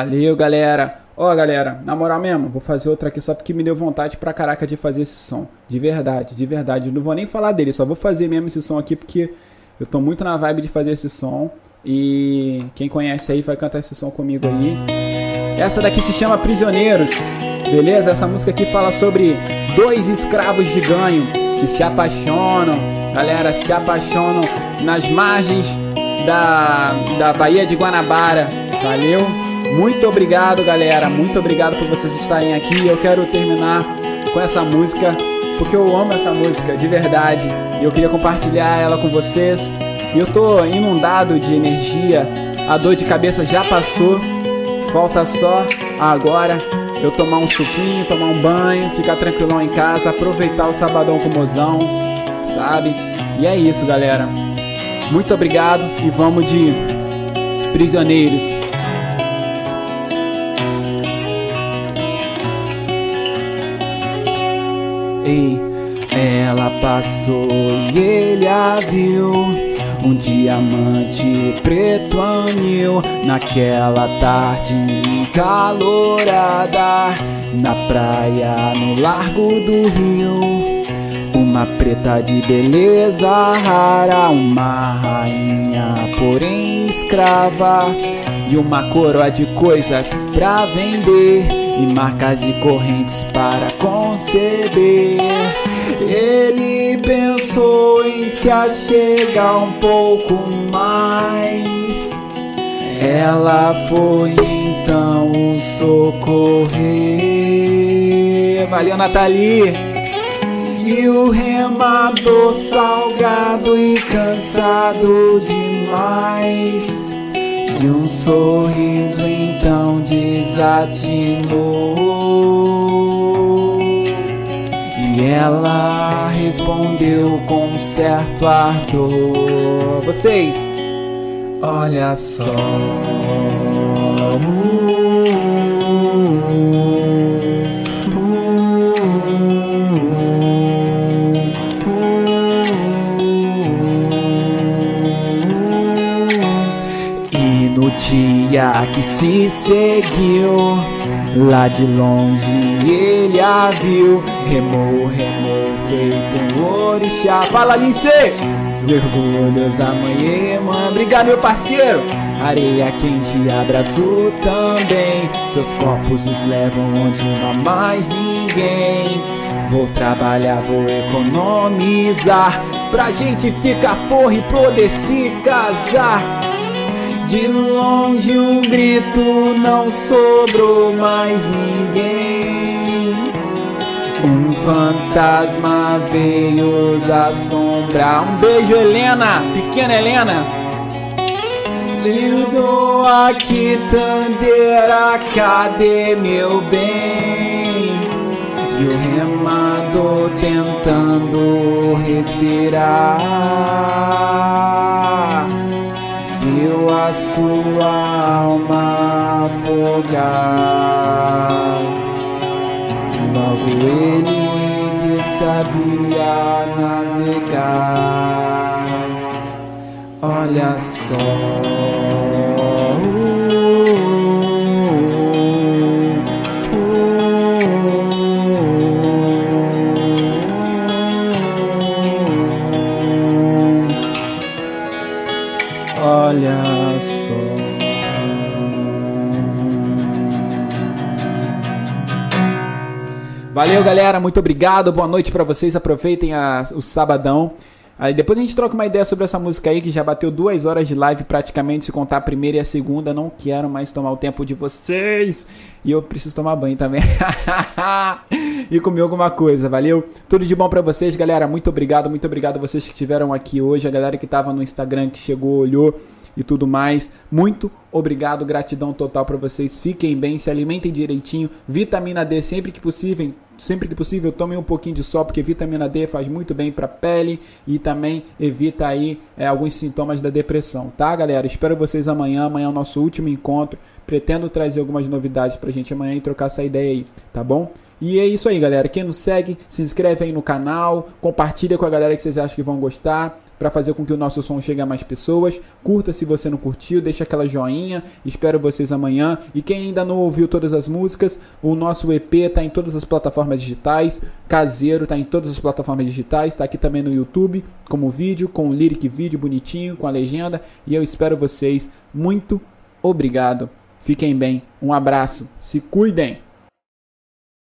[SPEAKER 1] Valeu, galera. Ó, galera, na moral mesmo, vou fazer outra aqui só porque me deu vontade pra caraca de fazer esse som. De verdade, de verdade. Não vou nem falar dele, só vou fazer mesmo esse som aqui porque eu tô muito na vibe de fazer esse som. E quem conhece aí vai cantar esse som comigo aí. Essa daqui se chama Prisioneiros, beleza? Essa música aqui fala sobre dois escravos de ganho que se apaixonam, galera, se apaixonam nas margens da, da Baía de Guanabara. Valeu? Muito obrigado, galera. Muito obrigado por vocês estarem aqui. Eu quero terminar com essa música porque eu amo essa música de verdade e eu queria compartilhar ela com vocês. E eu tô inundado de energia. A dor de cabeça já passou. Falta só agora eu tomar um suquinho, tomar um banho, ficar tranquilão em casa, aproveitar o sabadão com o mozão, sabe? E é isso, galera. Muito obrigado e vamos de prisioneiros. Ei, ela passou e ele a viu. Um diamante preto anil naquela tarde encalorada na praia no largo do rio. Uma preta de beleza rara, uma rainha porém escrava e uma coroa de coisas pra vender e marcas e correntes para conceber. Ele pensou em se achegar um pouco mais. Ela foi então o socorrer. Valeu, Nathalie! E o remador salgado e cansado demais de um sorriso então desatinou. E ela respondeu com certo ardor. Vocês, olha só. Dia que se seguiu, lá de longe ele a viu, remou, remou, feito um orixá. Fala, Lince! De orgulhos amanhã, obrigado, meu parceiro. Areia quente, abraço também. Seus corpos os levam onde não há mais ninguém. Vou trabalhar, vou economizar. Pra gente ficar forra e poder se casar. De longe um grito, não sobrou mais ninguém. Um fantasma veio assombrar. Um beijo, Helena, pequena Helena. Lindo aqui, Tandera, cadê meu bem? E o remador tentando respirar Viu a sua alma afogar Logo ele que sabia navegar. Olha só Valeu, galera. Muito obrigado. Boa noite para vocês. Aproveitem a, o sabadão. Aí depois a gente troca uma ideia sobre essa música aí que já bateu duas horas de live praticamente, se contar a primeira e a segunda. Não quero mais tomar o tempo de vocês. E eu preciso tomar banho também. [laughs] e comer alguma coisa, valeu? Tudo de bom para vocês, galera. Muito obrigado, muito obrigado a vocês que estiveram aqui hoje, a galera que tava no Instagram, que chegou, olhou e tudo mais. Muito obrigado, gratidão total para vocês. Fiquem bem, se alimentem direitinho. Vitamina D sempre que possível, sempre que possível, tomem um pouquinho de sol, porque vitamina D faz muito bem para a pele e também evita aí é, alguns sintomas da depressão, tá, galera? Espero vocês amanhã. Amanhã é o nosso último encontro. Pretendo trazer algumas novidades pra gente amanhã e trocar essa ideia aí, tá bom? E é isso aí, galera. Quem nos segue, se inscreve aí no canal, compartilha com a galera que vocês acham que vão gostar, para fazer com que o nosso som chegue a mais pessoas. Curta se você não curtiu, deixa aquela joinha. Espero vocês amanhã. E quem ainda não ouviu todas as músicas, o nosso EP tá em todas as plataformas digitais. Caseiro tá em todas as plataformas digitais, tá aqui também no YouTube, como vídeo, com o lyric vídeo bonitinho, com a legenda. E eu espero vocês. Muito obrigado. Fiquem bem. Um abraço. Se cuidem.